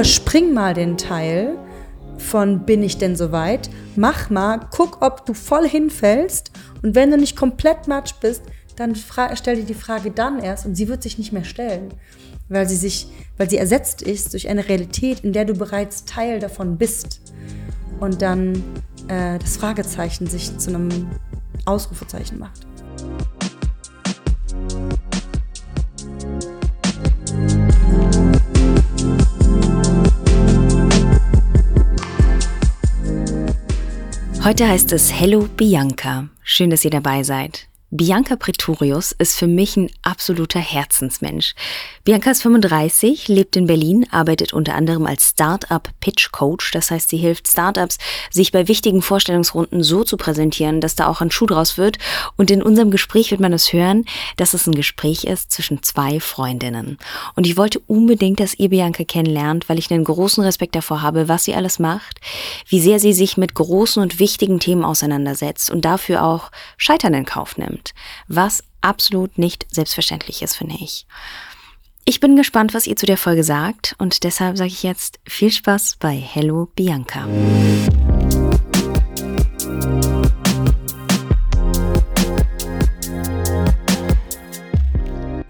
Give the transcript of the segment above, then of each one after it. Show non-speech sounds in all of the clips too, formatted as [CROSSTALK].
überspring mal den Teil von bin ich denn soweit? Mach mal, guck, ob du voll hinfällst und wenn du nicht komplett matsch bist, dann stell dir die Frage dann erst und sie wird sich nicht mehr stellen, weil sie sich, weil sie ersetzt ist durch eine Realität, in der du bereits Teil davon bist und dann äh, das Fragezeichen sich zu einem Ausrufezeichen macht. Heute heißt es Hello Bianca. Schön, dass ihr dabei seid. Bianca Pretorius ist für mich ein absoluter Herzensmensch. Bianca ist 35, lebt in Berlin, arbeitet unter anderem als Startup Pitch Coach. Das heißt, sie hilft Startups, sich bei wichtigen Vorstellungsrunden so zu präsentieren, dass da auch ein Schuh draus wird. Und in unserem Gespräch wird man es hören, dass es ein Gespräch ist zwischen zwei Freundinnen. Und ich wollte unbedingt, dass ihr Bianca kennenlernt, weil ich einen großen Respekt davor habe, was sie alles macht, wie sehr sie sich mit großen und wichtigen Themen auseinandersetzt und dafür auch Scheitern in Kauf nimmt nimmt, was absolut nicht selbstverständlich ist, finde ich. Ich bin gespannt, was ihr zu der Folge sagt und deshalb sage ich jetzt viel Spaß bei Hello Bianca.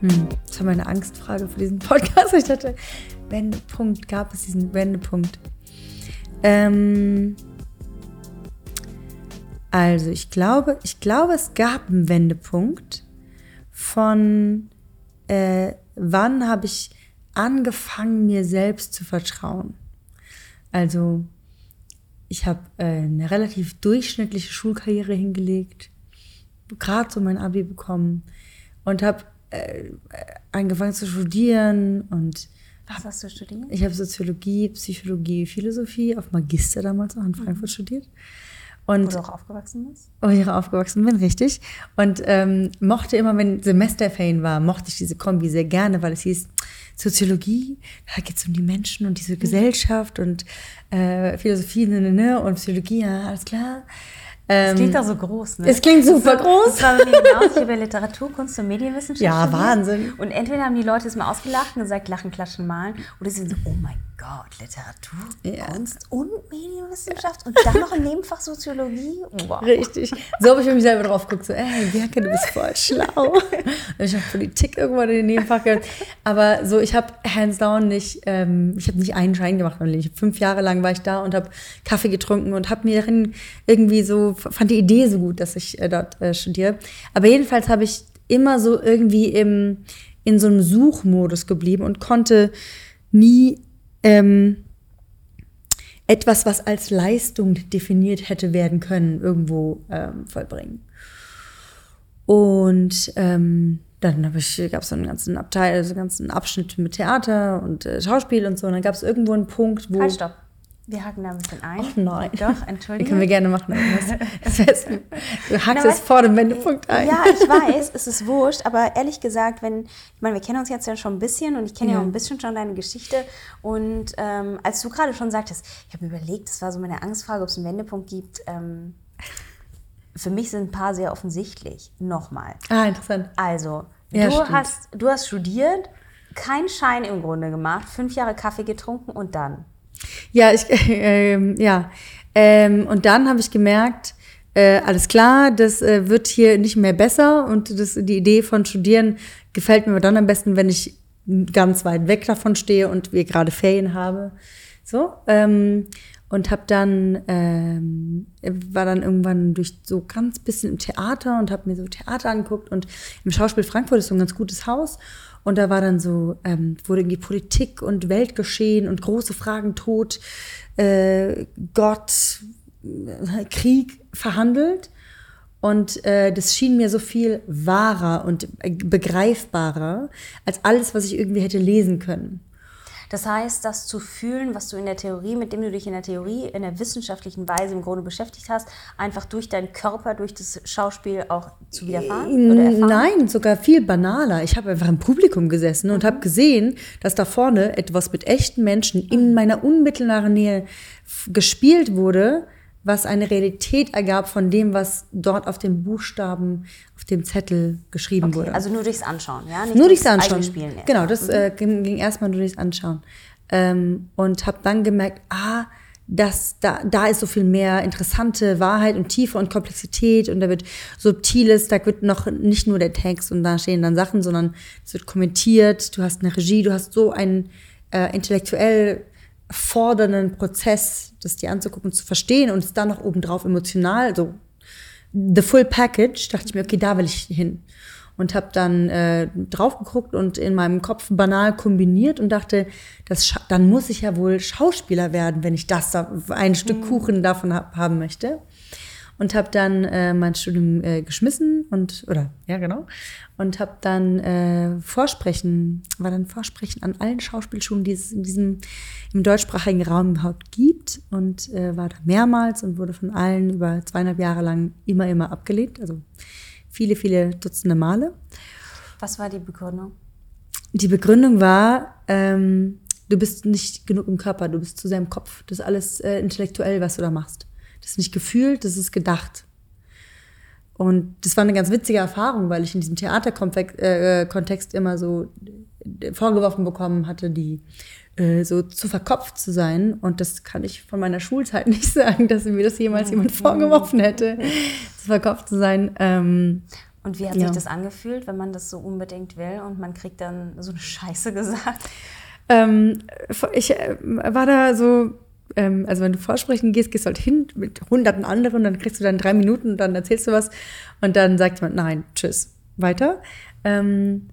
Hm, das war meine Angstfrage für diesen Podcast. [LAUGHS] Ich dachte, Wendepunkt, gab es diesen Wendepunkt? Ähm, also ich glaube, ich glaube, es gab einen Wendepunkt von äh, wann habe ich angefangen, mir selbst zu vertrauen. Also ich habe äh, eine relativ durchschnittliche Schulkarriere hingelegt, gerade so mein Abi bekommen und habe äh, angefangen zu studieren und was hast du studiert? Ich habe Soziologie, Psychologie, Philosophie auf Magister damals auch in Frankfurt mhm. studiert. Und, wo du auch aufgewachsen bist? Wo ich auch aufgewachsen bin, richtig. Und ähm, mochte immer, wenn Semesterferien war, mochte ich diese Kombi sehr gerne, weil es hieß Soziologie, da geht es um die Menschen und diese mhm. Gesellschaft und äh, Philosophie ne, ne, ne, und Psychologie, ja, alles klar. Es klingt auch so groß, ne? Es klingt super das groß. Das war bei mir genauso. Ich habe Literatur, Kunst und Medienwissenschaft Ja. Wahnsinn. Und entweder haben die Leute es mal ausgelacht und gesagt, lachen, klatschen, malen. Oder sie sind so, oh mein Gott, Literatur, ja. Kunst und Medienwissenschaft und dann noch im [LAUGHS] Nebenfach Soziologie. Wow. Richtig. So habe ich mich selber drauf geguckt, so, ey, Bianca, du bist voll schlau. ich habe Politik irgendwann in den Nebenfach gehört. Aber so, ich habe hands down nicht, ähm, ich habe nicht einen Schein gemacht. Fünf Jahre lang war ich da und habe Kaffee getrunken und habe mir irgendwie so, fand die Idee so gut, dass ich äh, dort äh, studiere. Aber jedenfalls habe ich immer so irgendwie im, in so einem Suchmodus geblieben und konnte nie ähm, etwas, was als Leistung definiert hätte werden können, irgendwo ähm, vollbringen. Und ähm, dann gab es so einen ganzen Abteil, also einen ganzen Abschnitt mit Theater und äh, Schauspiel und so. Und dann gab es irgendwo einen Punkt, wo. Halt, stopp. Wir hacken da ein bisschen ein. Ach nein. Doch, entschuldige. können wir gerne machen. Das [LAUGHS] heißt, du hackst es vor dem Wendepunkt ein. Ja, ich weiß, es ist wurscht, aber ehrlich gesagt, wenn, ich meine, wir kennen uns jetzt ja schon ein bisschen und ich kenne ja. ja auch ein bisschen schon deine Geschichte. Und ähm, als du gerade schon sagtest, ich habe mir überlegt, das war so meine Angstfrage, ob es einen Wendepunkt gibt. Ähm, für mich sind ein paar sehr offensichtlich. Nochmal. Ah, interessant. Also, ja, du, hast, du hast studiert, keinen Schein im Grunde gemacht, fünf Jahre Kaffee getrunken und dann? Ja, ich, [LAUGHS] äh, ja. Ähm, und dann habe ich gemerkt, äh, alles klar, das äh, wird hier nicht mehr besser und das, die Idee von Studieren gefällt mir dann am besten, wenn ich ganz weit weg davon stehe und wir gerade Ferien habe. So. Ähm, und habe dann ähm, war dann irgendwann durch so ganz bisschen im Theater und habe mir so Theater angeguckt und im Schauspiel Frankfurt ist so ein ganz gutes Haus und da war dann so, ähm, wurde irgendwie Politik und Weltgeschehen und große Fragen, Tod, äh, Gott, äh, Krieg verhandelt. Und äh, das schien mir so viel wahrer und begreifbarer als alles, was ich irgendwie hätte lesen können. Das heißt, das zu fühlen, was du in der Theorie, mit dem du dich in der Theorie, in der wissenschaftlichen Weise im Grunde beschäftigt hast, einfach durch deinen Körper, durch das Schauspiel auch zu widerfahren? Oder Nein, sogar viel banaler. Ich habe einfach im Publikum gesessen und mhm. habe gesehen, dass da vorne etwas mit echten Menschen in meiner unmittelbaren Nähe gespielt wurde was eine Realität ergab von dem, was dort auf den Buchstaben, auf dem Zettel geschrieben okay, wurde. Also nur durchs Anschauen, ja? Nicht nur durchs Anschauen. Spielen genau, das mhm. äh, ging, ging erstmal nur durchs Anschauen. Ähm, und habe dann gemerkt, ah, dass da, da ist so viel mehr interessante Wahrheit und Tiefe und Komplexität und da wird Subtiles, da wird noch nicht nur der Text und da stehen dann Sachen, sondern es wird kommentiert, du hast eine Regie, du hast so einen äh, intellektuell fordernden Prozess, das dir anzugucken, zu verstehen und es dann noch obendrauf emotional, so the full package, dachte ich mir, okay, da will ich hin und habe dann äh, drauf geguckt und in meinem Kopf banal kombiniert und dachte, das dann muss ich ja wohl Schauspieler werden, wenn ich das da, ein Stück mhm. Kuchen davon hab, haben möchte. Und habe dann äh, mein Studium äh, geschmissen und oder ja genau und habe dann äh, Vorsprechen war dann Vorsprechen an allen Schauspielschulen, die es in diesem im deutschsprachigen Raum überhaupt gibt und äh, war da mehrmals und wurde von allen über zweieinhalb Jahre lang immer immer abgelehnt. Also viele, viele Dutzende Male. Was war die Begründung? Die Begründung war, ähm, du bist nicht genug im Körper, du bist zu sehr im Kopf. Das ist alles äh, intellektuell, was du da machst. Das ist nicht gefühlt, das ist gedacht. Und das war eine ganz witzige Erfahrung, weil ich in diesem Theaterkontext äh, immer so vorgeworfen bekommen hatte, die äh, so zu verkopft zu sein. Und das kann ich von meiner Schulzeit [LAUGHS] nicht sagen, dass mir das jemals jemand vorgeworfen hätte, zu verkopft zu sein. Ähm, und wie hat ja. sich das angefühlt, wenn man das so unbedingt will und man kriegt dann so eine Scheiße gesagt? Ähm, ich äh, war da so, ähm, also wenn du vorsprechen gehst, gehst du halt hin mit hunderten anderen, dann kriegst du dann drei Minuten und dann erzählst du was und dann sagt jemand, nein, tschüss, weiter. Ähm,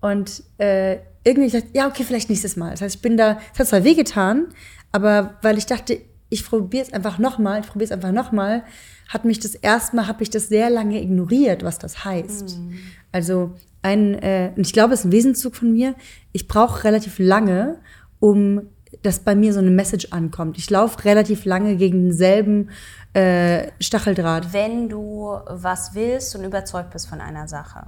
und äh, irgendwie gesagt, ja, okay, vielleicht nächstes Mal. Das heißt, ich bin da, es hat zwar wehgetan, aber weil ich dachte, ich probiere es einfach nochmal, ich probiere es einfach nochmal, hat mich das erstmal, habe ich das sehr lange ignoriert, was das heißt. Mhm. Also ein, äh, und ich glaube, es ist ein Wesenszug von mir, ich brauche relativ lange, um dass bei mir so eine Message ankommt. Ich laufe relativ lange gegen denselben äh, Stacheldraht. Wenn du was willst und überzeugt bist von einer Sache.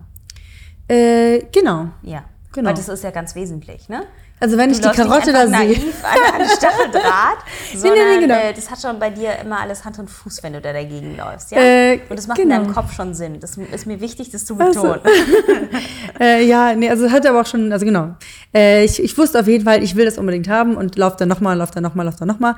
Äh, genau. Ja. Genau. Weil das ist ja ganz wesentlich, ne? Also wenn du ich die Karotte da sehe. an, Stacheldraht, sondern [LAUGHS] nee, nee, genau. äh, das hat schon bei dir immer alles Hand und Fuß, wenn du da dagegen läufst, ja? Äh, und das macht genau. in deinem Kopf schon Sinn. Das ist mir wichtig, das zu betonen. Also, [LAUGHS] äh, ja, nee, also hat aber auch schon, also genau. Äh, ich, ich wusste auf jeden Fall, ich will das unbedingt haben und lauf dann nochmal, lauf dann nochmal, lauf dann nochmal.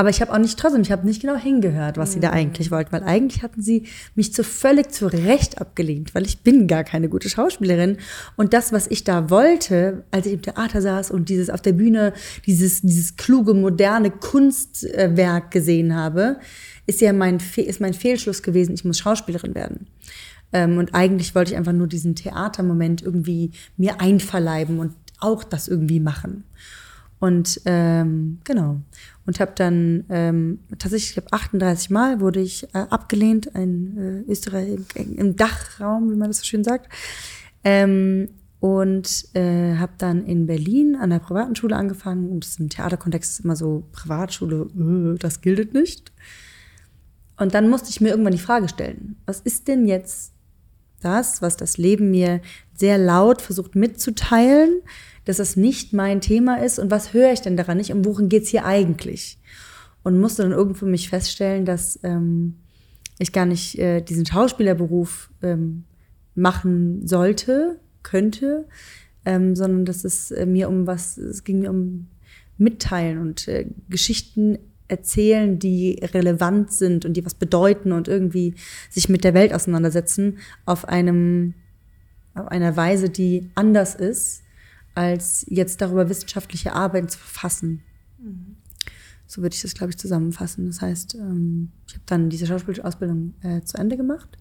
Aber ich habe auch nicht trotzdem, ich habe nicht genau hingehört, was mhm. sie da mhm. eigentlich wollten, weil eigentlich hatten sie mich zu völlig zu Recht abgelehnt, weil ich bin gar keine gute Schauspielerin. Und das, was ich da wollte, als ich im Theater saß und dieses auf der Bühne, dieses, dieses kluge, moderne Kunstwerk gesehen habe, ist ja mein, ist mein Fehlschluss gewesen, ich muss Schauspielerin werden. Ähm, und eigentlich wollte ich einfach nur diesen Theatermoment irgendwie mir einverleiben und auch das irgendwie machen. Und ähm, genau. Und habe dann ähm, tatsächlich, ich glaube, 38 Mal wurde ich äh, abgelehnt, in äh, Österreich im Dachraum, wie man das so schön sagt. Ähm, und äh, habe dann in Berlin an der privaten Schule angefangen. Und im Theaterkontext ist immer so, Privatschule, äh, das gilt nicht. Und dann musste ich mir irgendwann die Frage stellen, was ist denn jetzt das, was das Leben mir sehr laut versucht mitzuteilen, dass das nicht mein Thema ist und was höre ich denn daran nicht und geht es hier eigentlich? Und musste dann irgendwo mich feststellen, dass ähm, ich gar nicht äh, diesen Schauspielerberuf ähm, machen sollte, könnte, ähm, sondern dass es äh, mir um was, es ging mir um Mitteilen und äh, Geschichten erzählen, die relevant sind und die was bedeuten und irgendwie sich mit der Welt auseinandersetzen auf einem auf einer Weise, die anders ist, als jetzt darüber wissenschaftliche Arbeiten zu verfassen. So würde ich das, glaube ich, zusammenfassen. Das heißt, ähm, ich habe dann diese Schauspielausbildung äh, zu Ende gemacht,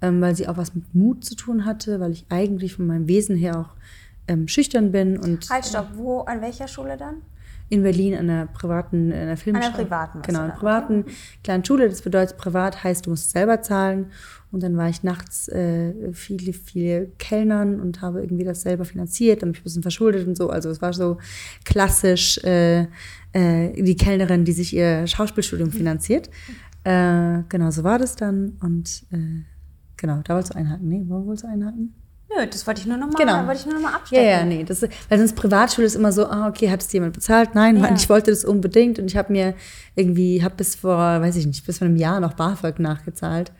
ähm, weil sie auch was mit Mut zu tun hatte, weil ich eigentlich von meinem Wesen her auch ähm, schüchtern bin. Und, halt, stopp, wo, an welcher Schule dann? In Berlin an einer privaten, in einer Filmschule. An einer privaten. Genau, einer privaten okay. kleinen Schule. Das bedeutet, privat heißt, du musst selber zahlen. Und dann war ich nachts äh, viele, viele Kellnern und habe irgendwie das selber finanziert und mich ein bisschen verschuldet und so. Also es war so klassisch äh, äh, die Kellnerin, die sich ihr Schauspielstudium [LAUGHS] finanziert. Äh, genau, so war das dann. Und äh, genau, da wolltest du einhaken. Nee, wo wolltest du einhaken? Nö, das wollte ich nur nochmal genau. wollte ich nur noch mal abstecken. Ja, ja, nee. Das, weil sonst Privatschule ist immer so, ah, okay, hat es jemand bezahlt? Nein, ja. ich wollte das unbedingt und ich habe mir irgendwie, habe bis vor, weiß ich nicht, bis vor einem Jahr noch BAföG nachgezahlt.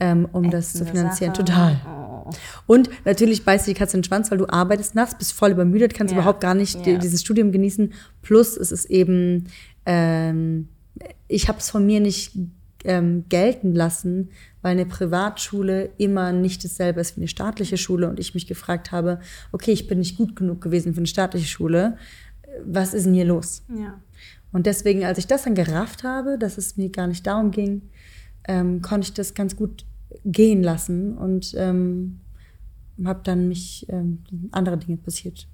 ähm, um das zu Ätzende finanzieren. Sache. Total. Oh. Und natürlich beißt die Katze in den Schwanz, weil du arbeitest nachts, bist voll übermüdet, kannst Ja. überhaupt gar nicht Ja. dieses Studium genießen. Plus es ist eben, ähm, ich habe es von mir nicht ähm, gelten lassen, weil eine Privatschule immer nicht dasselbe ist wie eine staatliche Schule und ich mich gefragt habe, okay, ich bin nicht gut genug gewesen für eine staatliche Schule. Was ist denn hier los? Ja. Und deswegen, als ich das dann gerafft habe, dass es mir gar nicht darum ging, ähm, konnte ich das ganz gut gehen lassen und ähm, habe dann mich ähm, andere Dinge passiert.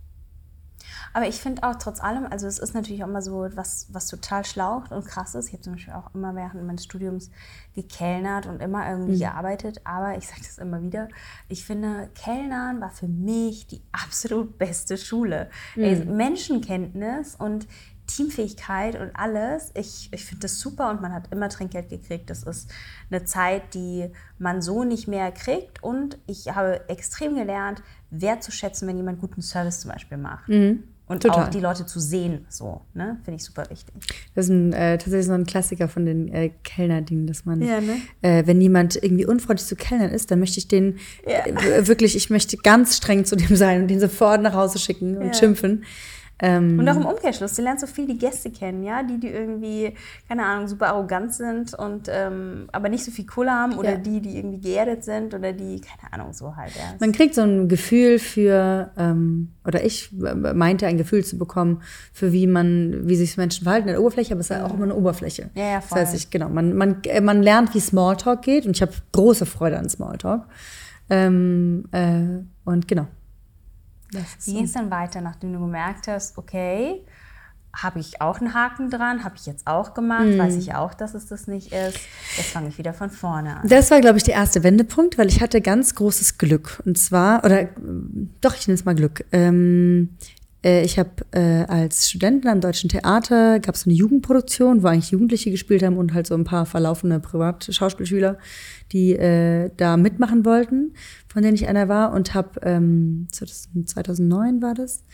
Aber ich finde auch trotz allem, also es ist natürlich auch immer so was, was total schlaucht und krass ist. Ich habe zum Beispiel auch immer während meines Studiums gekellnert und immer irgendwie gearbeitet. Aber ich sage das immer wieder, ich finde, Kellnern war für mich die absolut beste Schule. Ey, Menschenkenntnis und Teamfähigkeit und alles. Ich, ich finde das super und man hat immer Trinkgeld gekriegt. Das ist eine Zeit, die man so nicht mehr kriegt. Und ich habe extrem gelernt, wertzuschätzen, wenn jemand guten Service zum Beispiel macht. Und Total. auch die Leute zu sehen, so, ne? Finde ich super wichtig. Das ist ein, äh, tatsächlich so ein Klassiker von den äh, Kellnerdingen, dass man, Ja, ne? äh, wenn jemand irgendwie unfreundlich zu Kellnern ist, dann möchte ich den äh, wirklich, ich möchte ganz streng zu dem sein und den sofort nach Hause schicken und Ja. schimpfen. Ähm, Und auch im Umkehrschluss, du lernst so viel die Gäste kennen, ja, die, die irgendwie, keine Ahnung, super arrogant sind und ähm, aber nicht so viel Kohle haben oder Ja. die, die irgendwie geerdet sind oder die, keine Ahnung, so halt, ja. Man kriegt so ein Gefühl für, ähm, oder ich äh, meinte ein Gefühl zu bekommen, für wie man, wie sich Menschen verhalten in der Oberfläche, aber es ist auch immer eine Oberfläche. Ja, ja, Das voll. heißt, ich, genau, man, man, äh, man lernt, wie Smalltalk geht und ich habe große Freude an Smalltalk. Ähm, äh, und genau. Wie ging es dann weiter, nachdem du gemerkt hast, okay, habe ich auch einen Haken dran, habe ich jetzt auch gemacht, Mhm. weiß ich auch, dass es das nicht ist, jetzt fange ich wieder von vorne an. Das war, glaube ich, der erste Wendepunkt, weil ich hatte ganz großes Glück. Und zwar, oder doch, ich nenne es mal Glück. Ähm, äh, ich habe äh, als Studentin am Deutschen Theater, gab es eine Jugendproduktion, wo eigentlich Jugendliche gespielt haben und halt so ein paar verlaufene Privatschauspielschüler, die äh, da mitmachen wollten, von denen ich einer war. Und habe, ähm, 2009 war das,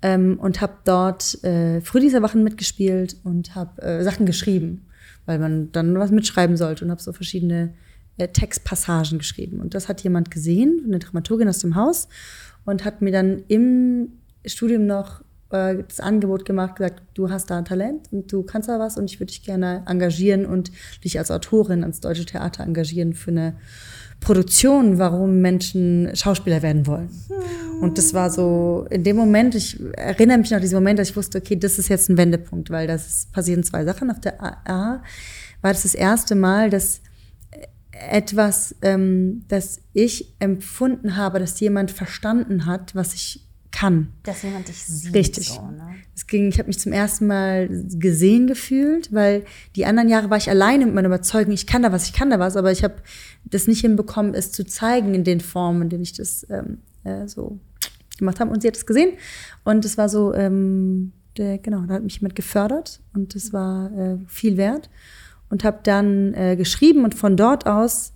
ähm, und habe dort äh, Frühlingserwachen mitgespielt und habe äh, Sachen geschrieben, weil man dann was mitschreiben sollte und habe so verschiedene äh, Textpassagen geschrieben. Und das hat jemand gesehen, eine Dramaturgin aus dem Haus, und hat mir dann im Studium noch äh, das Angebot gemacht, gesagt, du hast da Talent und du kannst da was und ich würde dich gerne engagieren und dich als Autorin ans Deutsche Theater engagieren für eine Produktion, warum Menschen Schauspieler werden wollen. Und das war so, in dem Moment, ich erinnere mich noch an diesen Moment, dass ich wusste, okay, das ist jetzt ein Wendepunkt, weil das passieren zwei Sachen. Auf der A war das das erste Mal, dass etwas, ähm, das ich empfunden habe, dass jemand verstanden hat, was ich kann. Dass jemand dich sieht. Richtig. So, ne? Es ging, ich habe mich zum ersten Mal gesehen gefühlt, weil die anderen Jahre war ich alleine mit meiner Überzeugung, ich kann da was, ich kann da was, aber ich habe das nicht hinbekommen, es zu zeigen in den Formen, in denen ich das ähm, äh, so gemacht habe. Und sie hat es gesehen und es war so, ähm, der, genau, da hat mich jemand gefördert und das war äh, viel wert und habe dann äh, geschrieben und von dort aus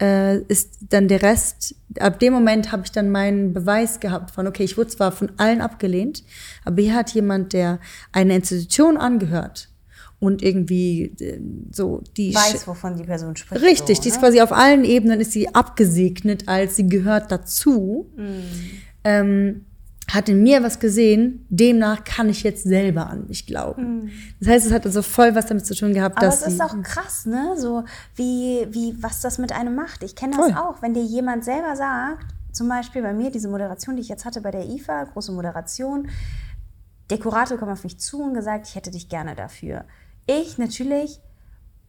äh, ist dann der Rest, ab dem Moment habe ich dann meinen Beweis gehabt von, okay, ich wurde zwar von allen abgelehnt, aber hier hat jemand, der einer Institution angehört und irgendwie äh, so die Weiß, wovon die Person spricht. Richtig, so, die ist ne? quasi auf allen Ebenen ist sie abgesegnet, als sie gehört dazu. Mhm. Ähm, hat in mir was gesehen, demnach kann ich jetzt selber an mich glauben. Das heißt, es hat also voll was damit zu tun gehabt, Mhm. Aber dass es ist auch krass, ne? So wie, wie was das mit einem macht. Ich kenne das auch, wenn dir jemand selber sagt, zum Beispiel bei mir diese Moderation, die ich jetzt hatte bei der IFA, große Moderation, der Kurator kam auf mich zu und gesagt, ich hätte dich gerne dafür. Ich natürlich,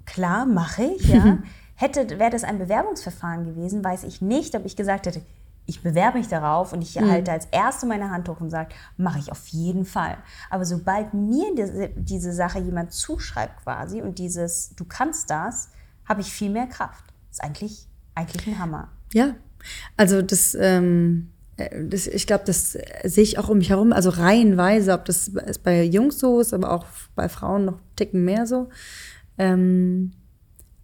klar, mache ich, ja. [LAUGHS] hätte, wäre das ein Bewerbungsverfahren gewesen, weiß ich nicht, ob ich gesagt hätte, ich bewerbe mich darauf und ich halte als Erste meine Hand hoch und sage, mache ich auf jeden Fall. Aber sobald mir diese, diese Sache jemand zuschreibt quasi und dieses, du kannst das, habe ich viel mehr Kraft. Das ist eigentlich, eigentlich ein Hammer. Ja, also das, ähm, äh, das ich glaube, das sehe ich auch um mich herum, also reihenweise, ob das ist bei Jungs so ist, aber auch bei Frauen noch einen Ticken mehr so, ähm,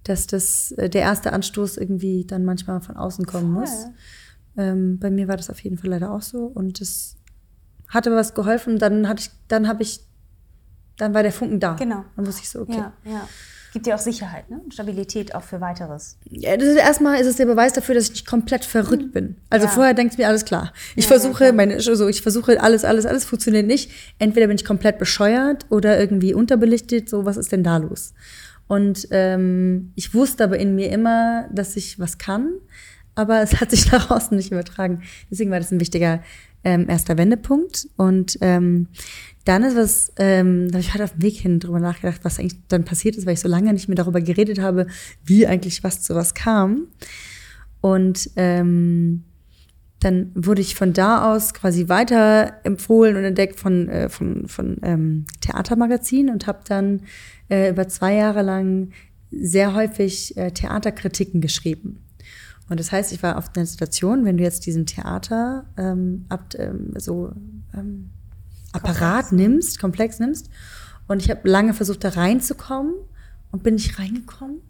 dass das äh, der erste Anstoß irgendwie dann manchmal von außen kommen Voll. muss. Ähm, bei mir war das auf jeden Fall leider auch so und das hat aber was geholfen. Dann hatte ich, dann habe ich dann war der Funken da. Genau. Dann wusste ich so, okay. Ja, ja. Gibt dir auch Sicherheit, ne? Stabilität auch für weiteres. Ja, das ist erstmal ist es der Beweis dafür, dass ich nicht komplett verrückt bin. Also Ja. vorher denkt mir alles klar. Ich Ja, versuche meine so ich versuche alles alles alles funktioniert nicht. Entweder bin ich komplett bescheuert oder irgendwie unterbelichtet. So was ist denn da los? Und ähm, ich wusste aber in mir immer, dass ich was kann, aber es hat sich [LAUGHS] nach außen nicht übertragen. Deswegen war das ein wichtiger ähm, erster Wendepunkt. Und ähm, dann ist was, ähm, da habe ich halt auf dem Weg hin drüber nachgedacht, was eigentlich dann passiert ist, weil ich so lange nicht mehr darüber geredet habe, wie eigentlich was zu was kam. Und ähm, dann wurde ich von da aus quasi weiter empfohlen und entdeckt von, äh, von, von ähm, Theatermagazinen und habe dann äh, über zwei Jahre lang sehr häufig äh, Theaterkritiken geschrieben. Und das heißt, ich war auf einer Situation, wenn du jetzt diesen Theater ähm, ab, ähm, so ähm, Apparat nimmst, komplex nimmst, und ich habe lange versucht, da reinzukommen und bin nicht reingekommen.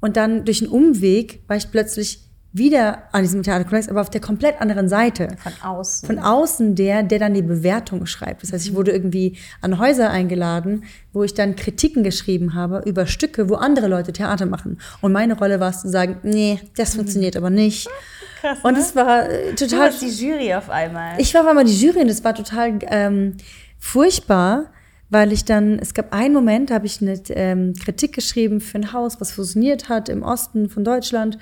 Und dann durch einen Umweg war ich plötzlich wieder an diesem Theaterkomplex, aber auf der komplett anderen Seite. Von außen. Von außen der, der dann die Bewertung schreibt. Das heißt, ich wurde irgendwie an Häuser eingeladen, wo ich dann Kritiken geschrieben habe über Stücke, wo andere Leute Theater machen. Und meine Rolle war es zu sagen, nee, das funktioniert aber nicht. [LAUGHS] Krass, Und ne? es war äh, Du total warst die Jury auf einmal. ich war auf einmal die Jury und es war total ähm, furchtbar, weil ich dann, es gab einen Moment, da habe ich eine ähm, Kritik geschrieben für ein Haus, was fusioniert hat im Osten von Deutschland.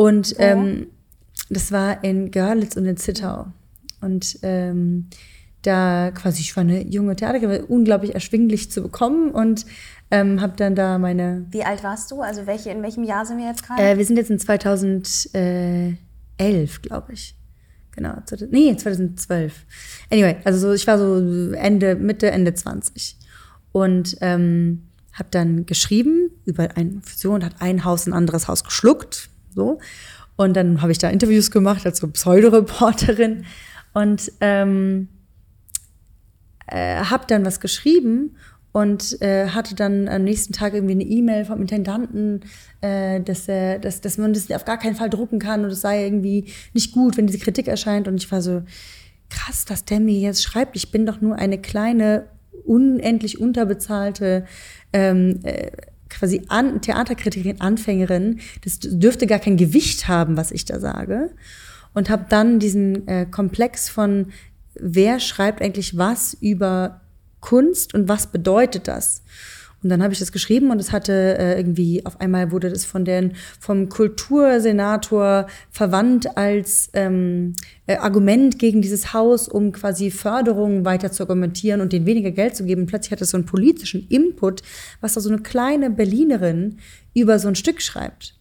Und ähm, das war in Görlitz und in Zittau. Und ähm, da quasi, ich war eine junge Theatergerin, unglaublich erschwinglich zu bekommen und ähm, habe dann da meine Wie alt warst du? Also welche, in welchem Jahr sind wir jetzt gerade? äh, wir sind jetzt in 2011, glaube ich. Genau. 2000 Nee, 2012. Anyway, also so, ich war so Ende, Mitte, Ende 20. Und ähm, habe dann geschrieben über eine Fusion, hat ein Haus ein anderes Haus geschluckt. So. Und dann habe ich da Interviews gemacht als Pseudoreporterin. Und ähm, äh, habe dann was geschrieben und äh, hatte dann am nächsten Tag irgendwie eine E-Mail vom Intendanten, äh, dass, er, dass, dass man das auf gar keinen Fall drucken kann und es sei irgendwie nicht gut, wenn diese Kritik erscheint. Und ich war so, krass, dass der mir jetzt schreibt, ich bin doch nur eine kleine, unendlich unterbezahlte ähm, äh, quasi an, Theaterkritikerin, Anfängerin. Das dürfte gar kein Gewicht haben, was ich da sage. Und habe dann diesen äh, Komplex von, wer schreibt eigentlich was über Kunst und was bedeutet das? Und dann habe ich das geschrieben und es hatte äh, irgendwie, auf einmal wurde das von den, vom Kultursenator verwandt als ähm, äh, Argument gegen dieses Haus, um quasi Förderung weiter zu argumentieren und denen weniger Geld zu geben. Plötzlich hat es so einen politischen Input, was da so eine kleine Berlinerin über so ein Stück schreibt.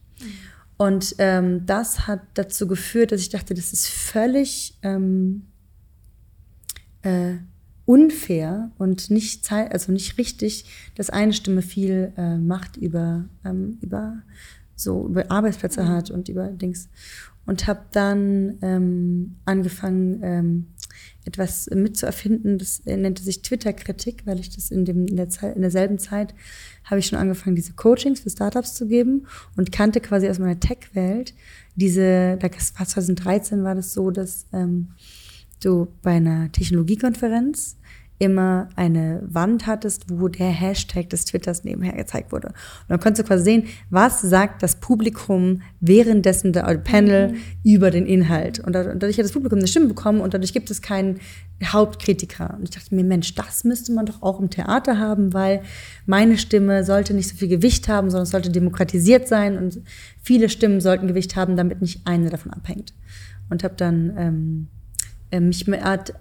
Und ähm, das hat dazu geführt, dass ich dachte, das ist völlig ähm, äh, unfair und nicht zeit, also nicht richtig, dass eine Stimme viel äh, Macht über, ähm, über so über Arbeitsplätze hat und über Dings. Und habe dann ähm, angefangen, ähm, etwas mitzuerfinden, das nannte sich Twitter-Kritik, weil ich das in, dem, in, der Zeit, in derselben Zeit habe ich schon angefangen, diese Coachings für Startups zu geben und kannte quasi aus meiner Tech-Welt diese, das war 2013 war das so, dass ähm, du bei einer Technologiekonferenz immer eine Wand hattest, wo der Hashtag des Twitters nebenher gezeigt wurde. Und dann konntest du quasi sehen, was sagt das Publikum währenddessen der Panel über den Inhalt. Und dadurch hat das Publikum eine Stimme bekommen und dadurch gibt es keinen Hauptkritiker. Und ich dachte mir, Mensch, das müsste man doch auch im Theater haben, weil meine Stimme sollte nicht so viel Gewicht haben, sondern es sollte demokratisiert sein und viele Stimmen sollten Gewicht haben, damit nicht eine davon abhängt. Und habe dann ähm, mich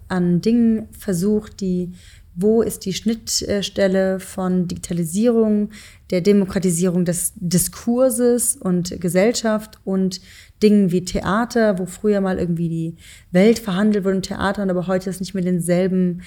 an Dingen versucht, die, wo ist die Schnittstelle von Digitalisierung, der Demokratisierung des Diskurses und Gesellschaft und Dingen wie Theater, wo früher mal irgendwie die Welt verhandelt wurde im Theater und aber heute das nicht mehr denselben,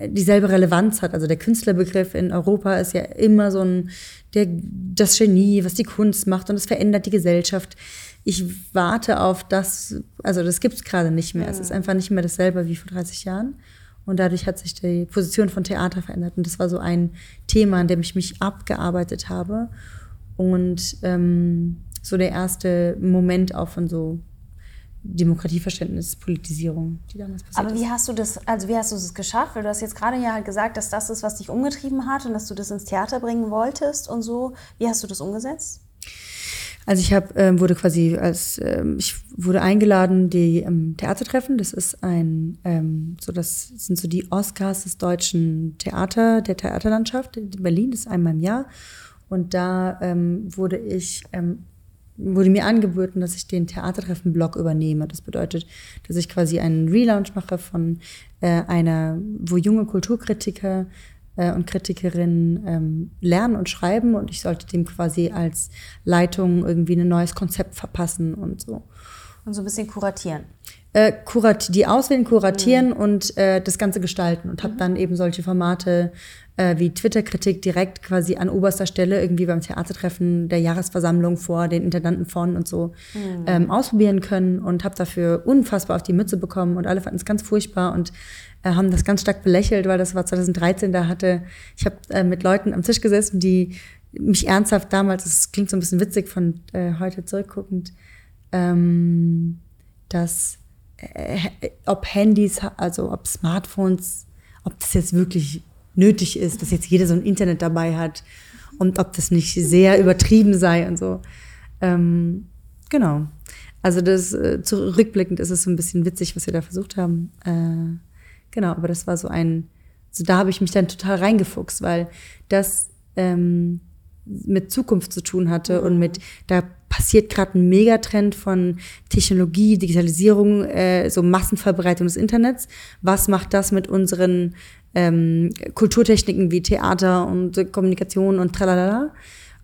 dieselbe Relevanz hat. Also der Künstlerbegriff in Europa ist ja immer so ein, der, das Genie, was die Kunst macht und es verändert die Gesellschaft ich warte auf das, also das gibt es gerade nicht mehr. Mhm. Es ist einfach nicht mehr dasselbe wie vor 30 Jahren. Und dadurch hat sich die Position von Theater verändert. Und das war so ein Thema, an dem ich mich abgearbeitet habe. Und ähm, so der erste Moment auch von so Demokratieverständnis, Politisierung, die damals passiert Aber wie ist. hast du das, also wie hast du es geschafft? Weil du hast jetzt gerade ja halt gesagt, dass das ist, was dich umgetrieben hat und dass du das ins Theater bringen wolltest und so. Wie hast du das umgesetzt? Also ich habe ähm, wurde quasi als ähm, ich wurde eingeladen die ähm, Theatertreffen. Das ist ein ähm, so das sind so die Oscars des deutschen Theater der Theaterlandschaft in Berlin. Das ist einmal im Jahr und da ähm, wurde ich ähm, wurde mir angeboten, dass ich den Theatertreffen-Blog übernehme. Das bedeutet, dass ich quasi einen Relaunch mache von äh, einer, wo junge Kulturkritiker äh, und Kritikerinnen ähm, lernen und schreiben und ich sollte dem quasi als Leitung irgendwie ein neues Konzept verpassen und so. Und so ein bisschen kuratieren. Äh, kurat die auswählen, kuratieren mhm. und äh, das Ganze gestalten und habe mhm. dann eben solche Formate äh, wie Twitter-Kritik direkt quasi an oberster Stelle irgendwie beim Theatertreffen der Jahresversammlung vor den Intendanten von und so mhm. ähm, ausprobieren können und habe dafür unfassbar auf die Mütze bekommen und alle fanden es ganz furchtbar und haben das ganz stark belächelt, weil das war 2013, da hatte ich habe äh, mit Leuten am Tisch gesessen, die mich ernsthaft damals, das klingt so ein bisschen witzig von äh, heute zurückguckend, ähm, dass äh, ob Handys, also ob Smartphones, ob das jetzt wirklich nötig ist, dass jetzt jeder so ein Internet dabei hat und ob das nicht sehr übertrieben sei und so. Ähm, genau. Also das äh, zurückblickend ist es so ein bisschen witzig, was wir da versucht haben. Äh, genau, aber das war so ein, so da habe ich mich dann total reingefuchst, weil das ähm, mit Zukunft zu tun hatte mhm. und mit, da passiert gerade ein Megatrend von Technologie, Digitalisierung, äh, so Massenverbreitung des Internets. Was macht das mit unseren ähm, Kulturtechniken wie Theater und Kommunikation und tralala.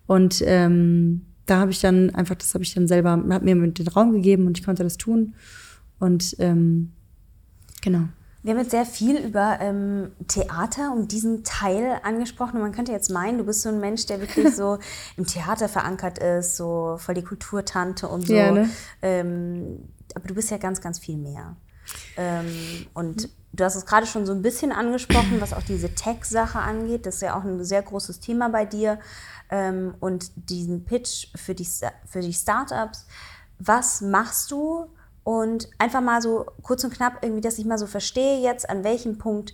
Und ähm, da habe ich dann einfach, das habe ich dann selber, hat mir den Raum gegeben und ich konnte das tun. Und ähm, genau. Wir haben jetzt sehr viel über ähm, Theater und diesen Teil angesprochen. Und man könnte jetzt meinen, du bist so ein Mensch, der wirklich [LAUGHS] so im Theater verankert ist, so voll die Kulturtante und so. Ja, ne? ähm, aber du bist ja ganz, ganz viel mehr. Ähm, und Du hast es gerade schon so ein bisschen angesprochen, was auch diese Tech-Sache angeht. Das ist ja auch ein sehr großes Thema bei dir. Ähm, und diesen Pitch für die, für die Startups. Was machst du? Und einfach mal so kurz und knapp, irgendwie, dass ich mal so verstehe jetzt, an welchem Punkt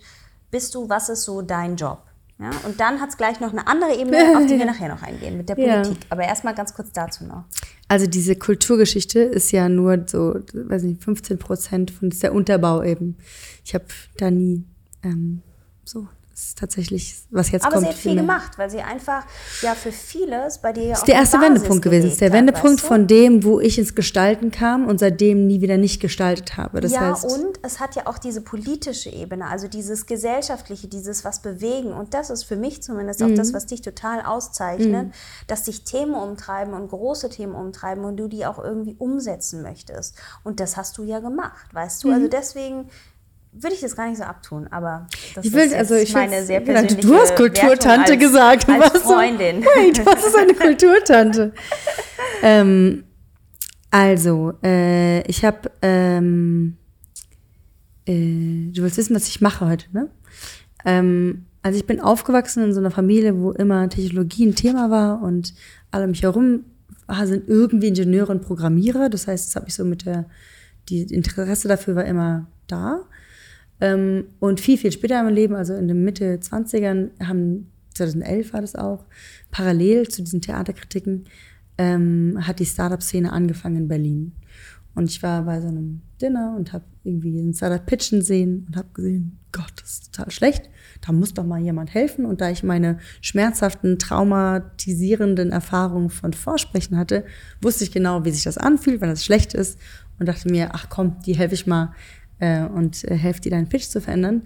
bist du, was ist so dein Job? Ja, und dann hat es gleich noch eine andere Ebene, auf die wir [LAUGHS] nachher noch eingehen, mit der Politik. Ja. Aber erstmal ganz kurz dazu noch. Also diese Kulturgeschichte ist ja nur so, weiß nicht, 15 Prozent von der Unterbau eben. Ich habe da nie ähm, so ist tatsächlich, was jetzt Aber kommt. Aber sie hat viel gemacht, weil sie einfach ja für vieles bei dir ja Das ist der erste Wendepunkt gewesen. Das ist der Wendepunkt weißt du? von dem, wo ich ins Gestalten kam und seitdem nie wieder nicht gestaltet habe. Das ja, heißt, und es hat ja auch diese politische Ebene, also dieses gesellschaftliche, dieses was bewegen. Und das ist für mich zumindest auch das, mhm. was dich total auszeichnet, mhm. dass dich Themen umtreiben und große Themen umtreiben und du die auch irgendwie umsetzen möchtest. Und das hast du ja gemacht, weißt du? Also mhm. Also deswegen würde ich das gar nicht so abtun, aber das ich will, ist also ich meine sehr persönliche Du hast Kulturtante als, gesagt. Als was Freundin. So, wait, was ist eine [LAUGHS] Kulturtante? ähm, also, äh, ich habe, ähm, äh, du willst wissen, was ich mache heute, ne? Ähm, also ich bin aufgewachsen in so einer Familie, wo immer Technologie ein Thema war und alle um mich herum sind irgendwie Ingenieure und Programmierer. Das heißt, das habe ich so mit der, die Interesse dafür war immer da. Ähm, und viel, viel später im Leben, also in den Mitte 20ern, haben, 2011 war das auch, parallel zu diesen Theaterkritiken, ähm, hat die Startup-Szene angefangen in Berlin. Und ich war bei so einem Dinner und habe irgendwie einen Startup pitchen sehen und habe gesehen, Gott, das ist total schlecht. Da muss doch mal jemand helfen. Und da ich meine schmerzhaften, traumatisierenden Erfahrungen von Vorsprechen hatte, wusste ich genau, wie sich das anfühlt, wenn das schlecht ist. Und dachte mir, ach komm, die helfe ich mal äh, und äh, helft dir deinen Pitch zu verändern.